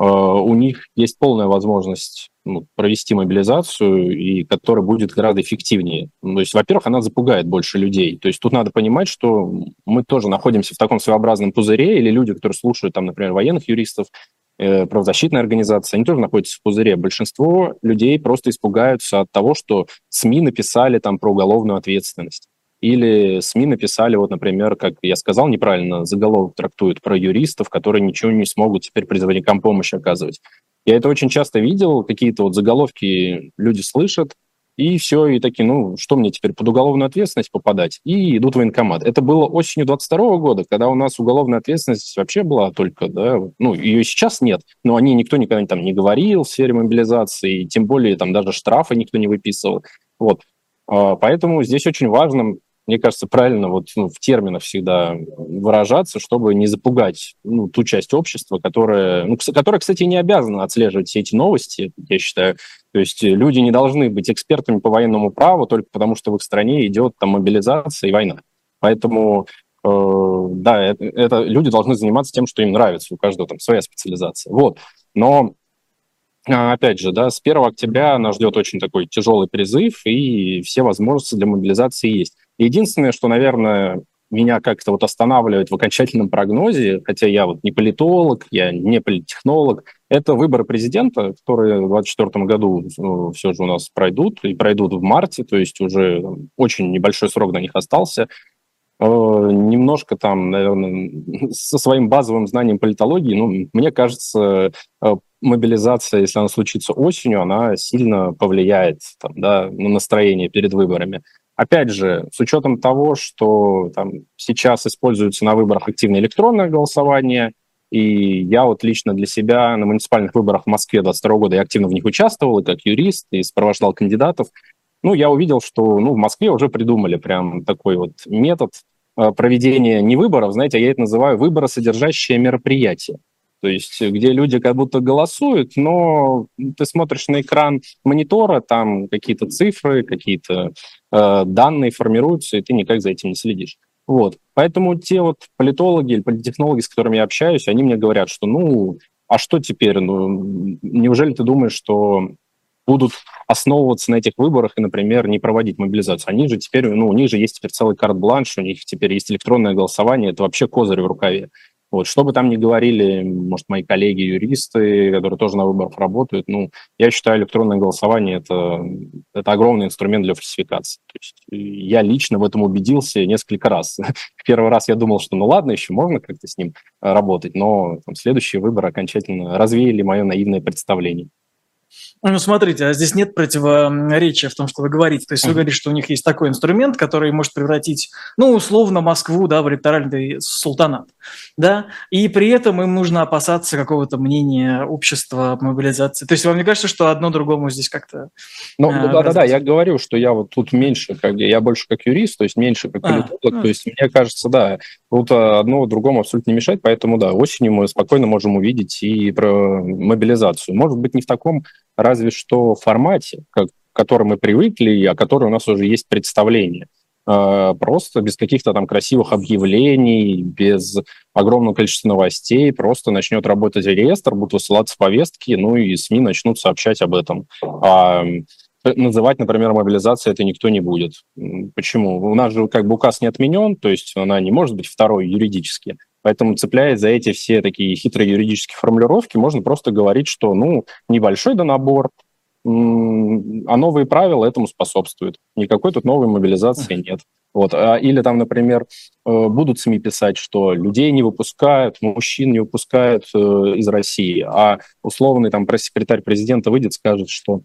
э, у них есть полная возможность ну, провести мобилизацию, и которая будет гораздо эффективнее. Ну, то есть, во-первых, она запугает больше людей. То есть тут надо понимать, что мы тоже находимся в таком своеобразном пузыре, или люди, которые слушают, там, например, военных юристов, э, правозащитные организации, они тоже находятся в пузыре. Большинство людей просто испугаются от того, что СМИ написали там про уголовную ответственность. Или СМИ написали, вот, например, как я сказал неправильно, заголовок трактуют про юристов, которые ничего не смогут теперь призывникам помощи оказывать. Я это очень часто видел, какие-то вот заголовки люди слышат, и все, и такие, ну, что мне теперь, под уголовную ответственность попадать? И идут в военкомат. Это было осенью 22 года, когда у нас уголовная ответственность вообще была только, да, ну, ее сейчас нет, но о ней никто никогда там не говорил в сфере мобилизации, и тем более там даже штрафы никто не выписывал. Вот. А, поэтому здесь очень важно мне кажется, правильно вот ну, в терминах всегда выражаться, чтобы не запугать ну, ту часть общества, которая, ну, которая, кстати, не обязана отслеживать все эти новости, я считаю. То есть люди не должны быть экспертами по военному праву только потому, что в их стране идет там мобилизация и война. Поэтому э, да, это, это люди должны заниматься тем, что им нравится, у каждого там своя специализация. Вот. Но а, опять же, да, с 1 октября нас ждет очень такой тяжелый призыв, и все возможности для мобилизации есть. Единственное, что, наверное, меня как-то вот останавливает в окончательном прогнозе, хотя я вот не политолог, я не политтехнолог, это выборы президента, которые в 2024 году ну, все же у нас пройдут, и пройдут в марте, то есть уже очень небольшой срок на них остался. Э, немножко там, наверное, со своим базовым знанием политологии, ну, мне кажется, э, мобилизация, если она случится осенью, она сильно повлияет там, да, на настроение перед выборами. Опять же, с учетом того, что там, сейчас используется на выборах активное электронное голосование, и я вот лично для себя на муниципальных выборах в Москве 22 года я активно в них участвовал, и как юрист, и сопровождал кандидатов. Ну, я увидел, что ну, в Москве уже придумали прям такой вот метод э, проведения не выборов, знаете, я это называю выборосодержащее мероприятие то есть где люди как будто голосуют, но ты смотришь на экран монитора, там какие-то цифры, какие-то э, данные формируются, и ты никак за этим не следишь. Вот. Поэтому те вот политологи или политтехнологи, с которыми я общаюсь, они мне говорят, что ну, а что теперь? Ну, неужели ты думаешь, что будут основываться на этих выборах и, например, не проводить мобилизацию. Они же теперь, ну, у них же есть теперь целый карт-бланш, у них теперь есть электронное голосование, это вообще козырь в рукаве. Вот, что бы там ни говорили, может, мои коллеги-юристы, которые тоже на выборах работают, ну, я считаю, электронное голосование это, – это огромный инструмент для фальсификации. То есть я лично в этом убедился несколько раз. Первый раз я думал, что ну ладно, еще можно как-то с ним э, работать, но там, следующие выборы окончательно развеяли мое наивное представление. Ну, смотрите, а здесь нет противоречия в том, что вы говорите. То есть вы говорите, что у них есть такой инструмент, который может превратить, ну, условно, Москву, да, в электоральный султанат, да, и при этом им нужно опасаться какого-то мнения общества, мобилизации. То есть вам не кажется, что одно другому здесь как-то... Ну, э, да-да-да, я говорю, что я вот тут меньше, как я больше как юрист, то есть меньше как а, политолог, а, то есть мне кажется, да, тут одно другому абсолютно не мешает, поэтому, да, осенью мы спокойно можем увидеть и про мобилизацию. Может быть, не в таком разве что формате, как, к которому мы привыкли, и о котором у нас уже есть представление. А, просто без каких-то там красивых объявлений, без огромного количества новостей, просто начнет работать реестр, будут высылаться повестки, ну и СМИ начнут сообщать об этом. А называть, например, мобилизацией это никто не будет. Почему? У нас же как бы указ не отменен, то есть она не может быть второй юридически. Поэтому, цепляясь за эти все такие хитрые юридические формулировки, можно просто говорить, что, ну, небольшой донабор, а новые правила этому способствуют. Никакой тут новой мобилизации нет. Вот. А, или там, например, э, будут СМИ писать, что людей не выпускают, мужчин не выпускают э, из России, а условный там пресс-секретарь президента выйдет, скажет, что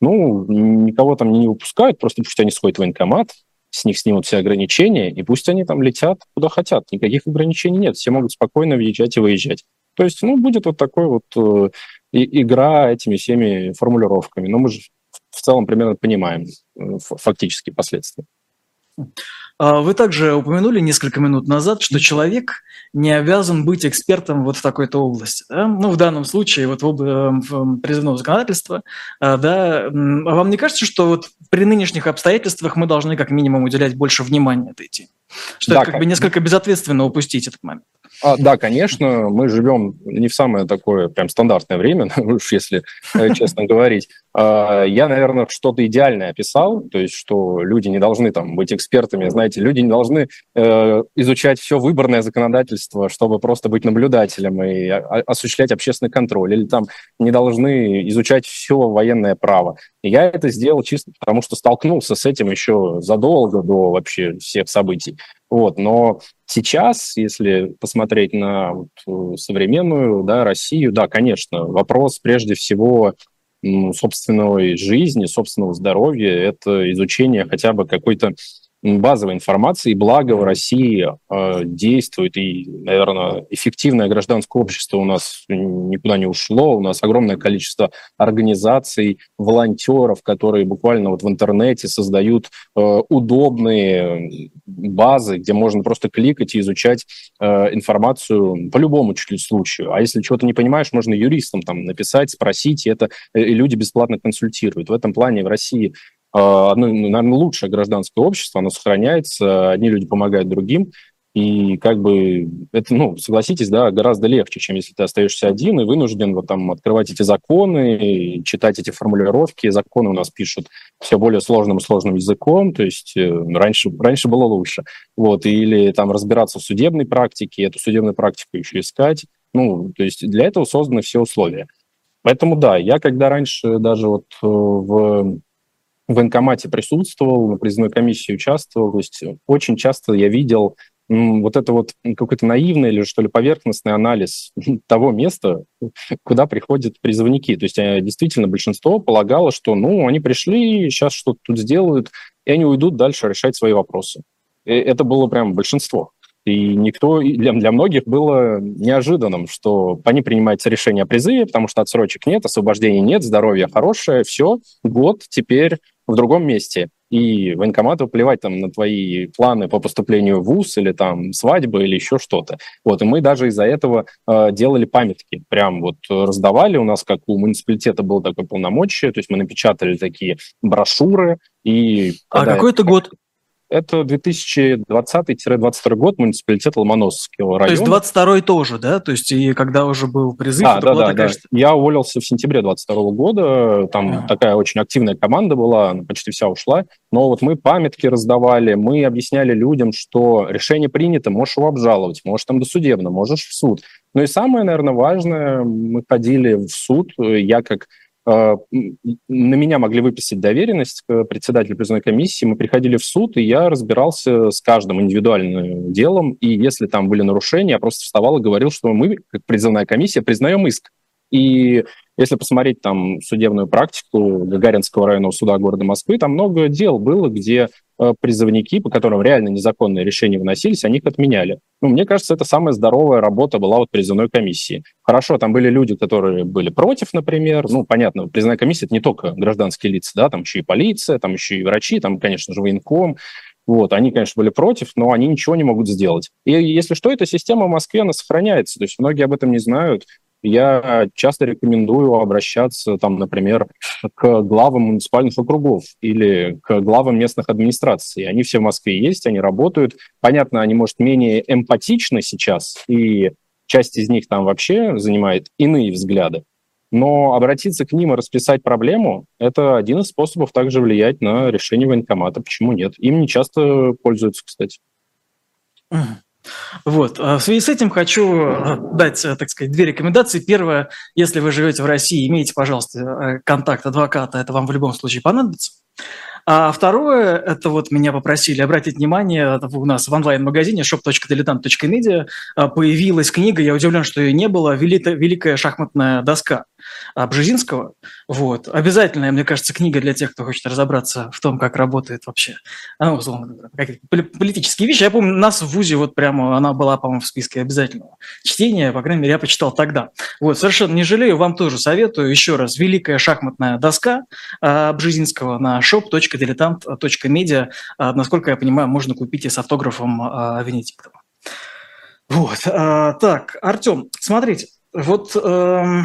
ну, никого там не выпускают, просто пусть они сходят в военкомат, с них снимут все ограничения, и пусть они там летят куда хотят. Никаких ограничений нет, все могут спокойно въезжать и выезжать. То есть, ну, будет вот такой вот э, игра этими всеми формулировками. Но мы же в целом примерно понимаем э, фактические последствия. А вы также упомянули несколько минут назад, что человек не обязан быть экспертом вот в такой-то области. Да? Ну, в данном случае, вот в, об... в призывного законодательства, а, да, вам не кажется, что вот при нынешних обстоятельствах мы должны как минимум уделять больше внимания этой теме? Что да, это как бы несколько безответственно упустить этот момент? А, да, конечно, мы живем не в самое такое прям стандартное время, уж если э, честно говорить. А, я, наверное, что-то идеальное описал, то есть, что люди не должны там быть экспертами, знаете, люди не должны э, изучать все выборное законодательство, чтобы просто быть наблюдателем и осуществлять общественный контроль, или там не должны изучать все военное право. Я это сделал чисто потому, что столкнулся с этим еще задолго до вообще всех событий. Вот, но сейчас, если посмотреть на вот, э, современную да, Россию, да, конечно, вопрос прежде всего собственной жизни, собственного здоровья, это изучение хотя бы какой-то базовой информации, благо в России э, действует, и, наверное, эффективное гражданское общество у нас никуда не ушло, у нас огромное количество организаций, волонтеров, которые буквально вот в интернете создают э, удобные базы, где можно просто кликать и изучать э, информацию по любому чуть ли случаю. А если чего-то не понимаешь, можно юристам там написать, спросить, и это и люди бесплатно консультируют. В этом плане в России а, одно, ну, наверное, лучшее гражданское общество, оно сохраняется, одни люди помогают другим, и как бы это, ну, согласитесь, да, гораздо легче, чем если ты остаешься один и вынужден вот там открывать эти законы, читать эти формулировки. Законы у нас пишут все более сложным и сложным языком, то есть э, раньше, раньше было лучше. Вот, или там разбираться в судебной практике, эту судебную практику еще искать. Ну, то есть для этого созданы все условия. Поэтому да, я когда раньше даже вот э, в в военкомате присутствовал, на призывной комиссии участвовал. То есть очень часто я видел вот это вот какой-то наивный или что ли поверхностный анализ того места, куда приходят призывники. То есть э, действительно большинство полагало, что ну они пришли, сейчас что-то тут сделают, и они уйдут дальше решать свои вопросы. И это было прям большинство. И никто, для, для многих было неожиданным, что по ним принимается решение о призыве, потому что отсрочек нет, освобождения нет, здоровье хорошее, все, год теперь в другом месте. И военкомату плевать там на твои планы по поступлению в ВУЗ или там свадьбы или еще что-то. Вот, и мы даже из-за этого э, делали памятки. Прям вот раздавали. У нас, как у муниципалитета, было такое полномочие. То есть мы напечатали такие брошюры. И а какой это год? Это 2020-2022 год, муниципалитет Ломоносовского района. То есть 22 тоже, да? То есть и когда уже был призыв, да, да, да, такая... да. Я уволился в сентябре 22 года, там а. такая очень активная команда была, почти вся ушла, но вот мы памятки раздавали, мы объясняли людям, что решение принято, можешь его обжаловать, можешь там досудебно, можешь в суд. Ну и самое, наверное, важное, мы ходили в суд, я как на меня могли выписать доверенность к председателю призывной комиссии, мы приходили в суд, и я разбирался с каждым индивидуальным делом, и если там были нарушения, я просто вставал и говорил, что мы, как призывная комиссия, признаем иск. И если посмотреть там судебную практику Гагаринского районного суда города Москвы, там много дел было, где э, призывники, по которым реально незаконные решения выносились, они их отменяли. Ну, мне кажется, это самая здоровая работа была вот призывной комиссии. Хорошо, там были люди, которые были против, например. Ну, понятно, призывная комиссия – это не только гражданские лица, да, там еще и полиция, там еще и врачи, там, конечно же, военком. Вот, они, конечно, были против, но они ничего не могут сделать. И если что, эта система в Москве, она сохраняется. То есть многие об этом не знают я часто рекомендую обращаться, там, например, к главам муниципальных округов или к главам местных администраций. Они все в Москве есть, они работают. Понятно, они, может, менее эмпатичны сейчас, и часть из них там вообще занимает иные взгляды. Но обратиться к ним и расписать проблему – это один из способов также влиять на решение военкомата. Почему нет? Им не часто пользуются, кстати. Вот. А в связи с этим хочу э, дать, э, так сказать, две рекомендации. Первое, если вы живете в России, имейте, пожалуйста, э, контакт адвоката, это вам в любом случае понадобится. А второе, это вот меня попросили обратить внимание, у нас в онлайн-магазине shop.diletant.media появилась книга, я удивлен, что ее не было, «Великая шахматная доска». Бжезинского. Вот. Обязательная, мне кажется, книга для тех, кто хочет разобраться в том, как работает вообще ну, условно, политические вещи. Я помню, нас в ВУЗе вот прямо она была, по-моему, в списке обязательного чтения, по крайней мере, я почитал тогда. Вот, совершенно не жалею, вам тоже советую. Еще раз, великая шахматная доска Бжезинского на shop.diletant.media. Насколько я понимаю, можно купить и с автографом Венедиктова. Вот, так, Артем, смотрите, вот э,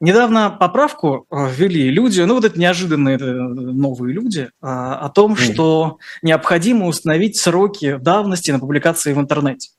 недавно поправку э, ввели люди, ну вот это неожиданные это новые люди, э, о том, что необходимо установить сроки давности на публикации в интернете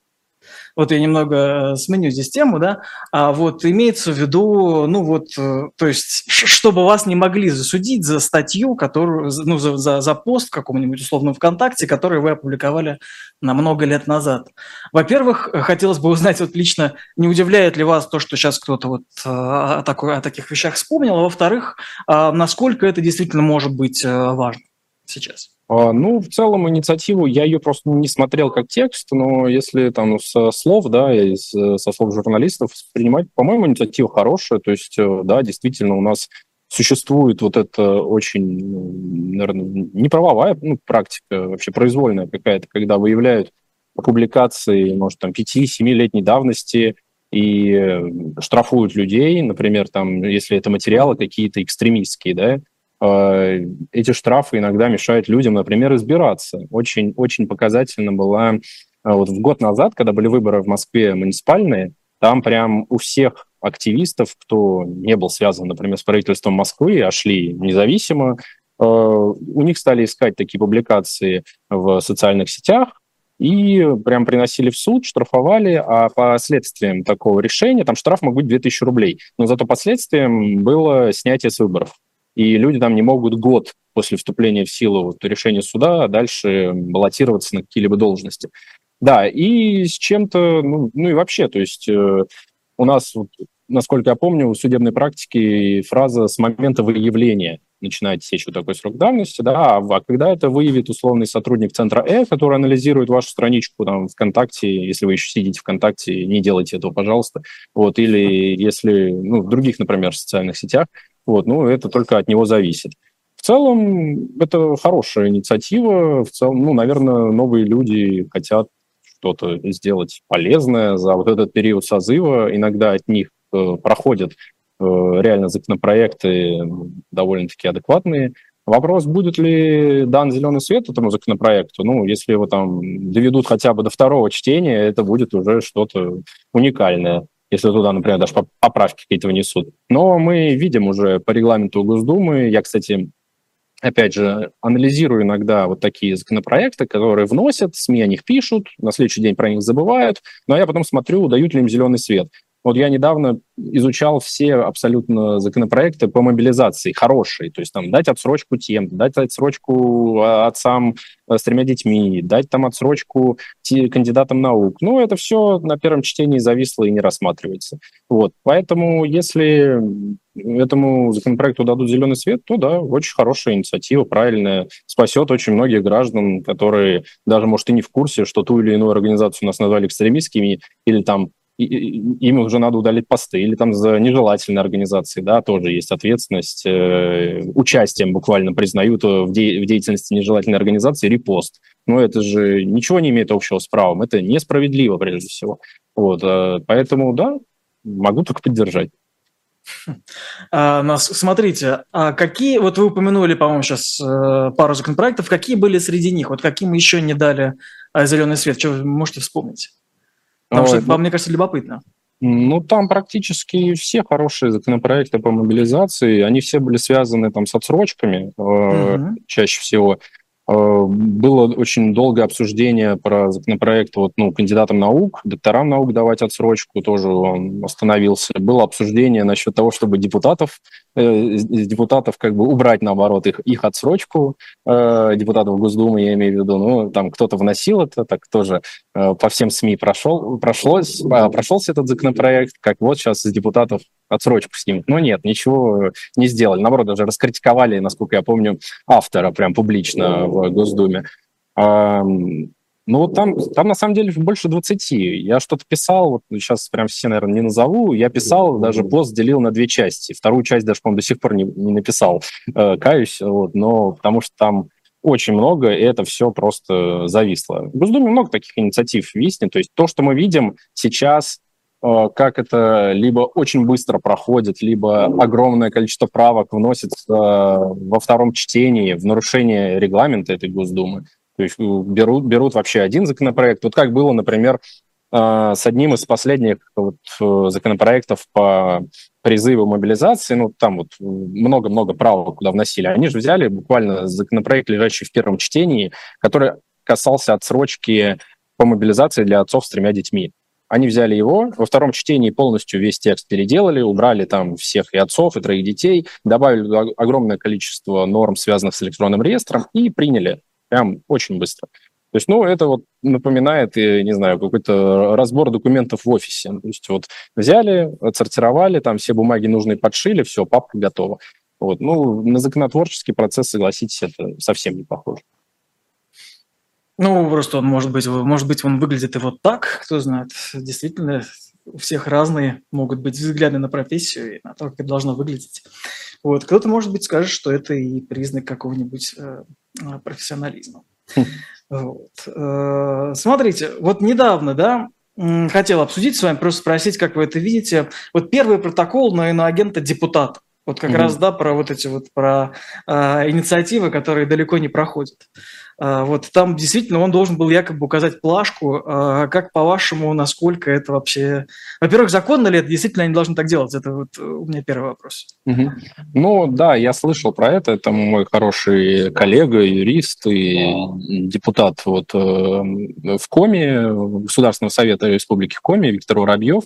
вот я немного э, сменю здесь тему, да, а вот имеется в виду, ну вот, э, то есть, чтобы вас не могли засудить за статью, которую, ну, за, за, за пост в каком-нибудь условном ВКонтакте, который вы опубликовали на много лет назад. Во-первых, хотелось бы узнать вот лично, не удивляет ли вас то, что сейчас кто-то вот э, о, такой, о таких вещах вспомнил, а во-вторых, а насколько это действительно может быть важно сейчас? А, ну, в целом инициативу, я ее просто не смотрел как текст, но если там со слов, да, из, со слов журналистов принимать, по-моему, инициатива хорошая, то есть, э, да, действительно у нас существует вот это очень, ну, наверное, неправовая ну, практика, вообще произвольная какая-то, когда выявляют публикации, может, там, 5-7-летней давности и э, штрафуют людей, например, там, если это материалы какие-то экстремистские, да, Э, эти штрафы иногда мешают людям, например, избираться. Очень, очень показательно была э, вот в год назад, когда были выборы в Москве муниципальные, там прям у всех активистов, кто не был связан, например, с правительством Москвы, а шли независимо, э, у них стали искать такие публикации в социальных сетях, и прям приносили в суд, штрафовали, а последствиям такого решения, там штраф мог быть 2000 рублей, но зато последствием было снятие с выборов и люди там не могут год после вступления в силу решения суда а дальше баллотироваться на какие-либо должности. Да, и с чем-то, ну, ну и вообще, то есть э, у нас, вот, насколько я помню, в судебной практике фраза «с момента выявления» начинает течь вот такой срок давности, да, а когда это выявит условный сотрудник центра Э, который анализирует вашу страничку там ВКонтакте, если вы еще сидите ВКонтакте, не делайте этого, пожалуйста, вот, или если, ну, в других, например, социальных сетях, вот, ну, это только от него зависит. В целом, это хорошая инициатива. В целом, ну, наверное, новые люди хотят что-то сделать полезное за вот этот период созыва. Иногда от них э, проходят э, реально законопроекты довольно-таки адекватные. Вопрос, будет ли дан зеленый свет этому законопроекту, ну, если его там доведут хотя бы до второго чтения, это будет уже что-то уникальное если туда, например, даже поправки какие-то внесут. Но мы видим уже по регламенту Госдумы, я, кстати, опять же, анализирую иногда вот такие законопроекты, которые вносят, СМИ о них пишут, на следующий день про них забывают, но я потом смотрю, дают ли им зеленый свет. Вот я недавно изучал все абсолютно законопроекты по мобилизации, хорошие, то есть там дать отсрочку тем, дать отсрочку а, отцам э, с тремя детьми, дать там отсрочку кандидатам наук. Ну, это все на первом чтении зависло и не рассматривается. Вот, поэтому если этому законопроекту дадут зеленый свет, то да, очень хорошая инициатива, правильная, спасет очень многих граждан, которые даже, может, и не в курсе, что ту или иную организацию у нас назвали экстремистскими или там им уже надо удалить посты, или там за нежелательные организации, да, тоже есть ответственность, э, участием буквально признают в, де- в деятельности нежелательной организации репост. Но это же ничего не имеет общего с правом, это несправедливо прежде всего. Вот, э, поэтому, да, могу только поддержать. А, смотрите, а какие, вот вы упомянули, по-моему, сейчас э, пару законопроектов, какие были среди них, вот каким еще не дали э, зеленый свет, что вы можете вспомнить? Потому что, вам, мне кажется, любопытно. Ну, там практически все хорошие законопроекты по мобилизации, они все были связаны там с отсрочками угу. чаще всего. Э, было очень долгое обсуждение про законопроект вот, ну, кандидатам наук, докторам наук давать отсрочку, тоже он остановился. Было обсуждение насчет того, чтобы депутатов, э, депутатов как бы убрать, наоборот, их, их отсрочку, э, депутатов Госдумы, я имею в виду. Ну, там кто-то вносил это, так тоже э, по всем СМИ прошел, прошлось, э, прошелся этот законопроект, как вот сейчас из депутатов отсрочку снимут. Но нет, ничего не сделали. Наоборот, даже раскритиковали, насколько я помню, автора прям публично в Госдуме. Ну, там, там на самом деле больше 20. Я что-то писал, вот сейчас прям все, наверное, не назову. Я писал, даже пост делил на две части. Вторую часть даже, по-моему, до сих пор не, не написал. Э, каюсь, вот, но потому что там очень много, и это все просто зависло. В Госдуме много таких инициатив виснет. То есть то, что мы видим сейчас, э, как это либо очень быстро проходит, либо огромное количество правок вносится во втором чтении в нарушение регламента этой Госдумы. То есть э, берут, берут вообще один законопроект. Вот как было, например, э, с одним из последних вот э, законопроектов по призыву мобилизации, ну, там вот много-много правок куда вносили. Они же взяли буквально законопроект, лежащий в первом чтении, который касался отсрочки по мобилизации для отцов с тремя детьми. Они взяли его, во втором чтении полностью весь текст переделали, убрали там всех и отцов, и троих детей, добавили огромное количество норм, связанных с электронным реестром, и приняли прям очень быстро. То есть, ну, это вот напоминает, не знаю, какой-то разбор документов в офисе. То есть вот взяли, отсортировали, там все бумаги нужные подшили, все, папка готова. Вот. Ну, на законотворческий процесс, согласитесь, это совсем не похоже. Ну, просто он, может быть, может быть, он выглядит и вот так, кто знает. Действительно, у всех разные могут быть взгляды на профессию и на то, как это должно выглядеть. Вот. Кто-то, может быть, скажет, что это и признак какого-нибудь э, профессионализма. Хм. Вот. Э, смотрите, вот недавно, да, хотел обсудить с вами, просто спросить, как вы это видите. Вот первый протокол на иноагента депутата. Вот как mm раз, да, про вот эти вот, про э, инициативы, которые далеко не проходят. Э, вот там действительно он должен был якобы указать плашку. Э, как по-вашему, насколько это вообще... Во-первых, законно ли это? Действительно они должны так делать? Это вот у меня первый вопрос. mm Ну да, я слышал про это. Это мой хороший коллега, юрист и депутат вот э, в Коме, Государственного совета Республики Коми Виктор Воробьев.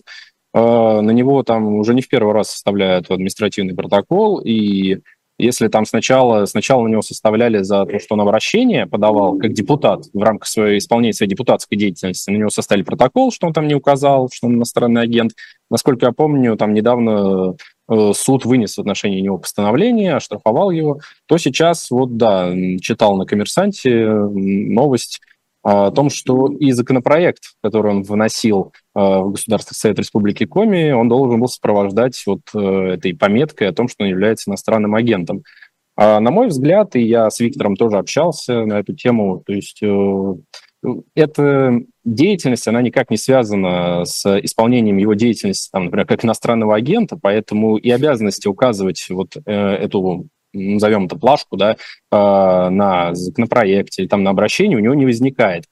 А, на него там уже не в первый раз составляют административный протокол, и если там сначала, сначала на него составляли за то, что он обращение подавал как депутат в рамках своей исполнения своей депутатской деятельности, на него составили протокол, что он там не указал, что он иностранный агент. Насколько я помню, там недавно э, суд вынес в отношении него постановление, оштрафовал его, то сейчас, вот да, читал на «Коммерсанте» новость о том, что и законопроект, который он вносил э, в Государственный Совет Республики Коми, он должен был сопровождать вот э, этой пометкой о том, что он является иностранным агентом. А на мой взгляд, и я с Виктором тоже общался на эту тему, то есть э, эта деятельность, она никак не связана с исполнением его деятельности, там, например, как иностранного агента, поэтому и обязанности указывать вот эту назовем это плашку, да, а, на законопроекте или там на обращении у него не возникает.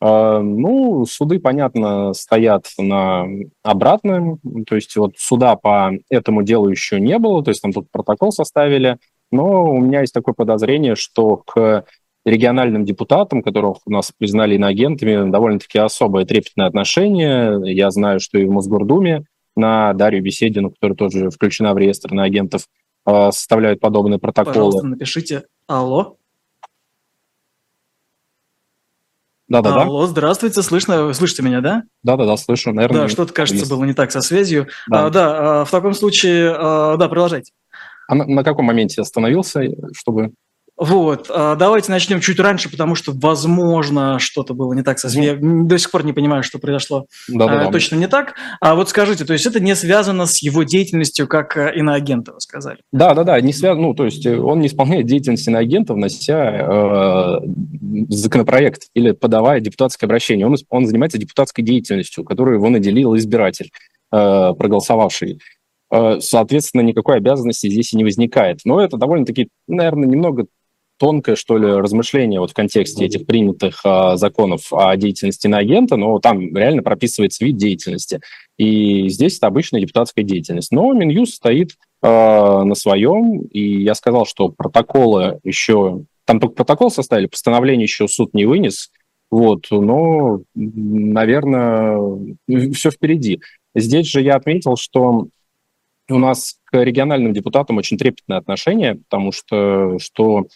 А, ну, суды, понятно, стоят на обратном, то есть вот суда по этому делу еще не было, то есть там тут протокол составили, но у меня есть такое подозрение, что к региональным депутатам, которых у нас признали иноагентами, довольно-таки особое трепетное отношение. Я знаю, что и в Мосгордуме на Дарью Беседину, которая тоже включена в реестр на агентов, Э, составляют подобные протоколы. Пожалуйста, напишите «Алло». Да-да-да. Алло, здравствуйте, слышно, слышите меня, да? Да-да-да, слышу, наверное. Да, что-то, кажется, было не так со связью. Да, а, да а, в таком случае, а, да, продолжайте. А на, на каком моменте остановился, чтобы... Вот, а, давайте начнем чуть раньше, потому что, возможно, что-то было не так со СМИ. Я до сих пор не понимаю, что произошло да, да, да. точно не так. А вот скажите, то есть это не связано с его деятельностью как э, иноагента, вы сказали? Да, да, да, не связано. Ну, то есть э, он не исполняет деятельность иноагента, внося э, законопроект или подавая депутатское обращение. Он, он занимается депутатской деятельностью, которую его наделил избиратель, э, проголосовавший э, соответственно, никакой обязанности здесь и не возникает. Но это довольно-таки, наверное, немного тонкое, что ли, размышление вот в контексте этих принятых а, законов о деятельности на агента, но там реально прописывается вид деятельности. И здесь это обычная депутатская деятельность. Но Минюст стоит а, на своем, и я сказал, что протоколы еще... Там только протокол составили, постановление еще суд не вынес, вот, но, наверное, все впереди. Здесь же я отметил, что у нас к региональным депутатам очень трепетное отношение, потому что, что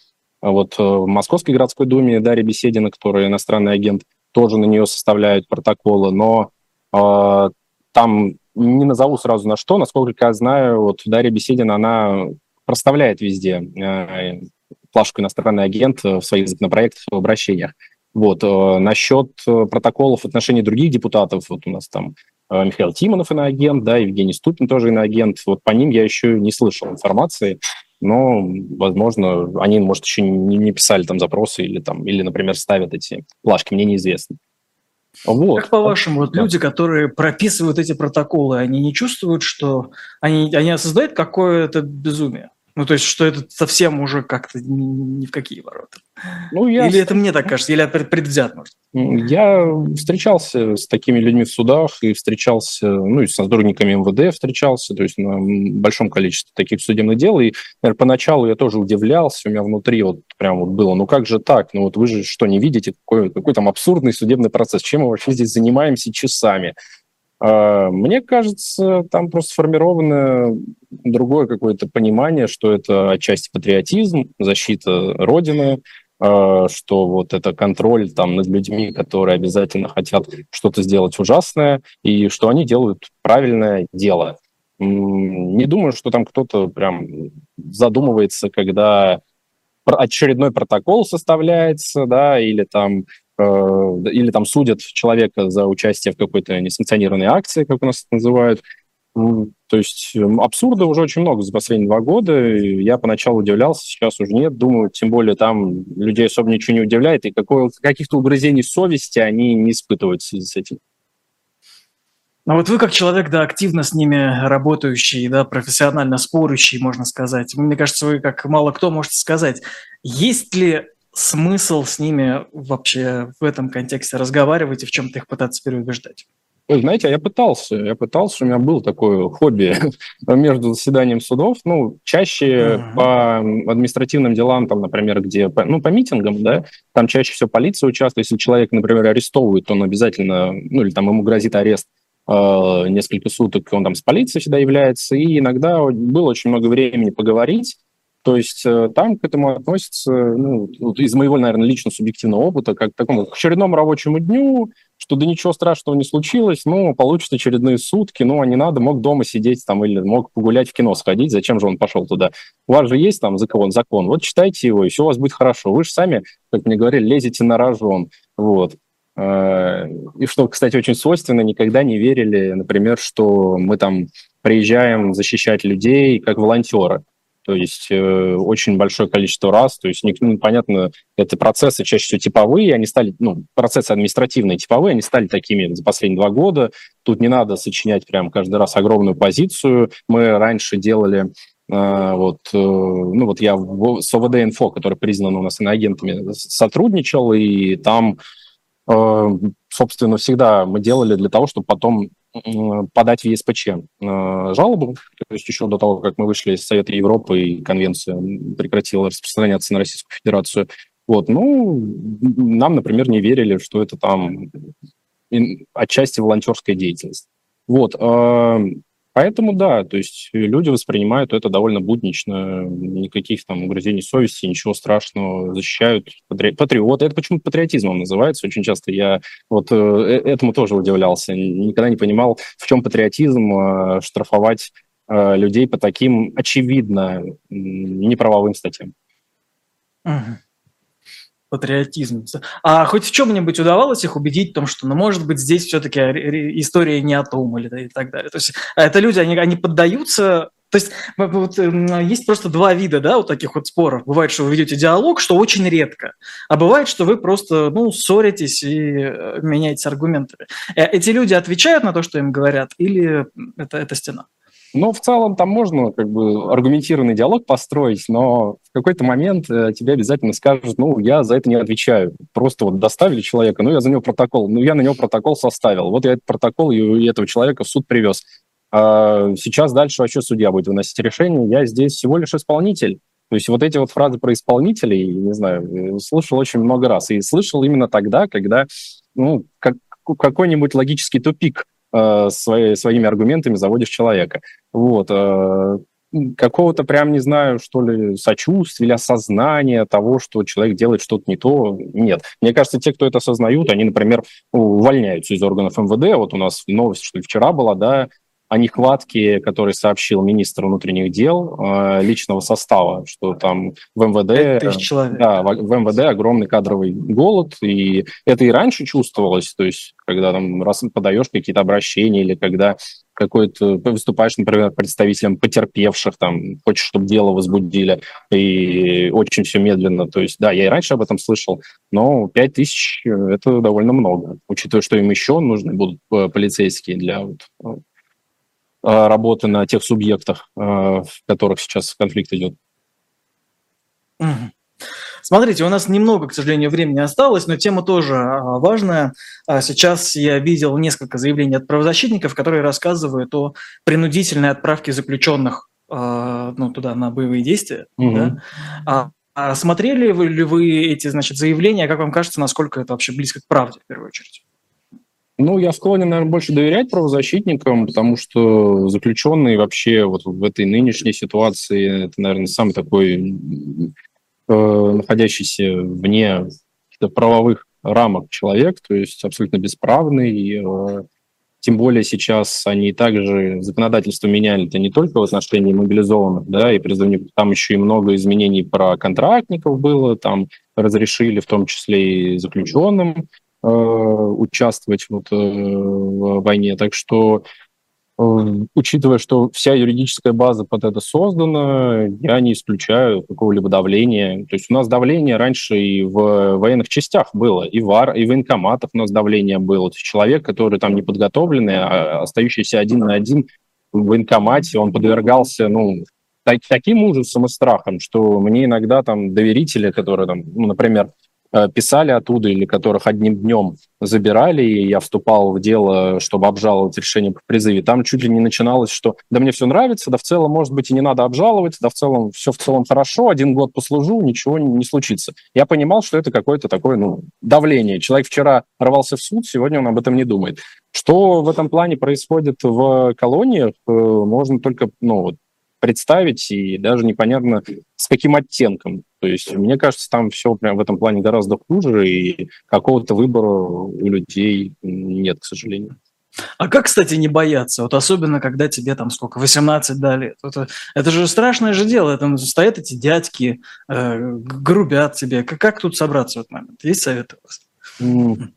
вот э, в Московской городской думе Дарья Беседина, которая иностранный агент, тоже на нее составляют протоколы, но э, там не назову сразу на что, насколько я знаю, вот Дарья Беседина, она проставляет везде э, плашку иностранный агент в своих законопроектах, в обращениях. Вот. Э, насчет э, протоколов в отношении других депутатов, вот у нас там Михаил Тимонов иноагент, да, Евгений Ступин тоже иноагент. Вот по ним я еще не слышал информации, но, возможно, они, может, еще не, не писали там запросы или, там, или, например, ставят эти плашки, мне неизвестно. Вот. Как по-вашему, вот люди, которые прописывают эти протоколы, они не чувствуют, что они, они осознают какое-то безумие? Ну, то есть, что это совсем уже как-то ни в какие ворота. Ну, я... Или это мне так кажется, или это предвзят, может? Я встречался с такими людьми в судах и встречался, ну, и с сотрудниками МВД встречался, то есть на большом количестве таких судебных дел. И, наверное, поначалу я тоже удивлялся, у меня внутри вот прям вот было, ну как же так? Ну вот вы же что, не видите, какой, какой там абсурдный судебный процесс? Чем мы вообще здесь занимаемся часами? А, мне кажется, там просто сформировано другое какое-то понимание, что это отчасти патриотизм, защита Родины, а, что вот это контроль там над людьми, которые обязательно хотят что-то сделать ужасное, и что они делают правильное дело. Не думаю, что там кто-то прям задумывается, когда очередной протокол составляется, да, или там или там судят человека за участие в какой-то несанкционированной акции, как у нас это называют. То есть эм, абсурда уже очень много за последние два года. Я поначалу удивлялся, сейчас уже нет. Думаю, тем более там людей особо ничего не удивляет, и каких-то угрызений совести они не испытывают в связи с этим. Ну вот вы как человек, да, активно с ними работающий, да, профессионально спорящий, можно сказать. Мне кажется, вы как мало кто можете сказать, есть ли смысл с ними вообще в этом контексте разговаривать и в чем-то их пытаться переубеждать? Вы знаете, я пытался, я пытался, у меня было такое хобби между заседанием судов, ну, чаще uh-huh. по административным делам, там, например, где, ну, по митингам, да, там чаще всего полиция участвует, если человек, например, арестовывает, то он обязательно, ну, или там ему грозит арест э, несколько суток, он там с полицией всегда является, и иногда было очень много времени поговорить, то есть э, там к этому относится, ну, из моего, наверное, лично субъективного опыта, как к такому к очередному рабочему дню, что да ничего страшного не случилось, ну, получится очередные сутки, ну, а не надо, мог дома сидеть там или мог погулять в кино сходить, зачем же он пошел туда? У вас же есть там закон, закон, вот читайте его, и все у вас будет хорошо. Вы же сами, как мне говорили, лезете на рожон, вот. Э, и что, кстати, очень свойственно, никогда не верили, например, что мы там приезжаем защищать людей как волонтеры то есть э, очень большое количество раз, то есть ну, понятно, это процессы чаще всего типовые, они стали, ну, процессы административные типовые, они стали такими за последние два года, тут не надо сочинять прям каждый раз огромную позицию, мы раньше делали Uh, вот, uh, ну вот я с ОВД Инфо, который признан у нас иноагентами, сотрудничал, и там, uh, собственно, всегда мы делали для того, чтобы потом подать в ЕСПЧ э, жалобу, то есть еще до того, как мы вышли из Совета Европы и конвенция прекратила распространяться на Российскую Федерацию. Вот, ну, нам, например, не верили, что это там отчасти волонтерская деятельность. Вот, э, Поэтому да, то есть люди воспринимают это довольно буднично, никаких там угрызений совести, ничего страшного, защищают патри... патриоты. Это почему-то патриотизмом называется. Очень часто я вот э, э этому тоже удивлялся. Никогда не понимал, в чем патриотизм э, штрафовать э, людей по таким очевидно неправовым статьям. Угу патриотизм. А хоть в чем-нибудь удавалось их убедить в том, что, ну, может быть, здесь все-таки история не о том или и так далее. То есть а это люди, они, они поддаются то есть вот, есть просто два вида, да, вот таких вот споров. Бывает, что вы ведете диалог, что очень редко, а бывает, что вы просто, ну, ссоритесь и э, меняетесь аргументами. Э, эти люди отвечают на то, что им говорят, или это, это стена? Ну, в целом там можно как бы аргументированный диалог построить, но в какой-то момент э, тебе обязательно скажут, ну, я за это не отвечаю. Просто вот доставили человека, ну, я за него протокол, ну, я на него протокол составил. Вот я этот протокол и этого человека в суд привез. А сейчас дальше вообще судья будет выносить решение. Я здесь всего лишь исполнитель. То есть вот эти вот фразы про исполнителей, не знаю, слышал очень много раз. И слышал именно тогда, когда, ну, как, какой-нибудь логический тупик э, свои, своими аргументами заводишь человека. Вот. Э, какого-то прям, не знаю, что ли, сочувствия или осознания того, что человек делает что-то не то, нет. Мне кажется, те, кто это осознают, они, например, увольняются из органов МВД. Вот у нас новость, что ли, вчера была, да, о нехватке, который сообщил министр внутренних дел э, личного состава, что там в МВД, человек. Да, в, МВД огромный кадровый голод, и это и раньше чувствовалось, то есть когда там раз подаешь какие-то обращения или когда какой-то выступаешь, например, представителем потерпевших, там, хочешь, чтобы дело возбудили, и очень все медленно. То есть, да, я и раньше об этом слышал, но 5 тысяч – это довольно много, учитывая, что им еще нужны будут э, полицейские для вот, работы на тех субъектах, э, в которых сейчас конфликт идет. Смотрите, у нас немного, к сожалению, времени осталось, но тема тоже а, важная. А, сейчас я видел несколько заявлений от правозащитников, которые рассказывают о принудительной отправке заключенных а, ну, туда на боевые действия. Угу. Да? А, а смотрели вы ли вы эти значит, заявления? Как вам кажется, насколько это вообще близко к правде в первую очередь? Ну, я склонен, наверное, больше доверять правозащитникам, потому что заключенные вообще вот в этой нынешней ситуации, это, наверное, самый такой Э, находящийся вне правовых рамок человек, то есть абсолютно бесправный. Э, тем более сейчас они также законодательство меняли, это не только в отношении мобилизованных, да, и призывников, там еще и много изменений про контрактников было, там разрешили в том числе и заключенным э, участвовать вот, э, в войне. Так что Эм, учитывая, что вся юридическая база под это создана, я не исключаю какого-либо давления. То есть у нас давление раньше и в военных частях было, и в, ар, и в военкоматах у нас давление было. То есть человек, который там не подготовленный, а остающийся один на один в военкомате, он подвергался, ну, так, таким ужасом и страхом, что мне иногда там доверители, которые там, ну, например, Э, писали оттуда или которых одним днем забирали, и я вступал в дело, чтобы обжаловать решение по призыве, там чуть ли не начиналось, что да мне все нравится, да в целом, может быть, и не надо обжаловать, да в целом все в целом хорошо, один год послужу, ничего не, не случится. Я понимал, что это какое-то такое ну, давление. Человек вчера рвался в суд, сегодня он об этом не думает. Что в этом плане происходит в колониях, э, можно только ну, вот, представить, и даже непонятно, с каким оттенком. То есть, мне кажется, там все прям в этом плане гораздо хуже, и какого-то выбора у людей нет, к сожалению. А как, кстати, не бояться? Вот особенно, когда тебе там сколько, 18 дали. Это, это же страшное же дело. Там стоят эти дядьки, э, грубят тебе. Как, как тут собраться в этот момент? Есть советы у вас?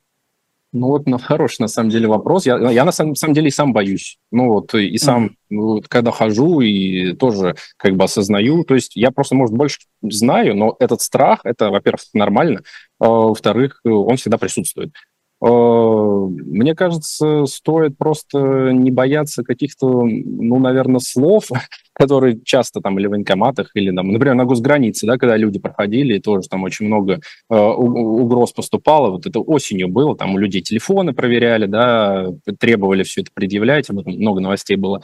Ну вот ну, хороший на самом деле вопрос. Я, я на самом, самом деле и сам боюсь. Ну вот и сам, mm. ну, когда хожу и тоже как бы осознаю. То есть я просто, может, больше знаю, но этот страх, это, во-первых, нормально. А, во-вторых, он всегда присутствует. А, мне кажется, стоит просто не бояться каких-то, ну, наверное, слов, которые часто там или в военкоматах, или, там, например, на госгранице, да, когда люди проходили, и тоже там очень много э, угроз поступало. Вот это осенью было, там у людей телефоны проверяли, да, требовали все это предъявлять, об этом много новостей было.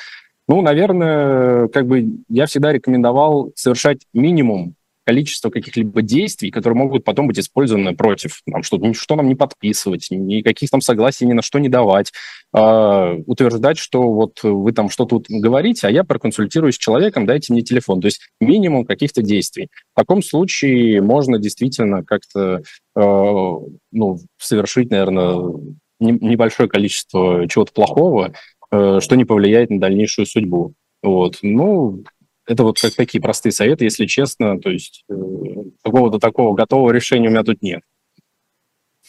Ну, наверное, как бы я всегда рекомендовал совершать минимум количество каких-либо действий, которые могут потом быть использованы против нам, что, что нам не подписывать, никаких там согласий ни на что не давать, э, утверждать, что вот вы там что тут говорите, а я проконсультируюсь с человеком, дайте мне телефон. То есть минимум каких-то действий. В таком случае можно действительно как-то э, ну, совершить, наверное, небольшое количество чего-то плохого, э, что не повлияет на дальнейшую судьбу. Вот. Ну, это вот как такие простые советы, если честно. То есть э, какого-то такого готового решения у меня тут нет.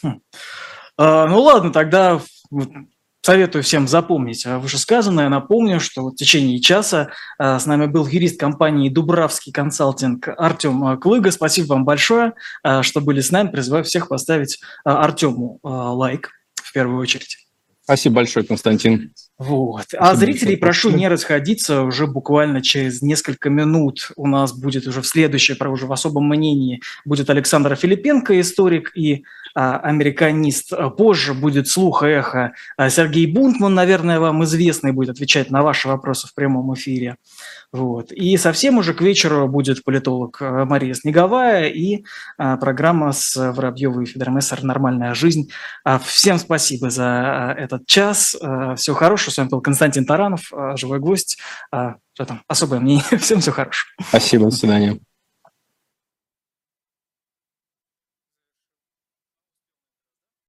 Хм. А, ну ладно, тогда советую всем запомнить вышесказанное. Напомню, что в течение часа а, с нами был юрист компании «Дубравский консалтинг» Артем Клыга. Спасибо вам большое, а, что были с нами. Призываю всех поставить а, Артему лайк в первую очередь. Спасибо большое, Константин. Вот. А зрителей прошу не расходиться. Уже буквально через несколько минут у нас будет уже в следующее, уже в особом мнении, будет Александр Филипенко, историк и а, американист. Позже будет слух и эхо. А, Сергей Бунтман, наверное, вам известный, будет отвечать на ваши вопросы в прямом эфире. Вот. И совсем уже к вечеру будет политолог а, Мария Снеговая и а, программа с Воробьевой и Федоромессер «Нормальная жизнь». А, всем спасибо за а, этот час. А, всего хорошего. С вами был Константин Таранов, а, живой гость. А, что там, особое мнение. Всем всего хорошего. Спасибо, до свидания.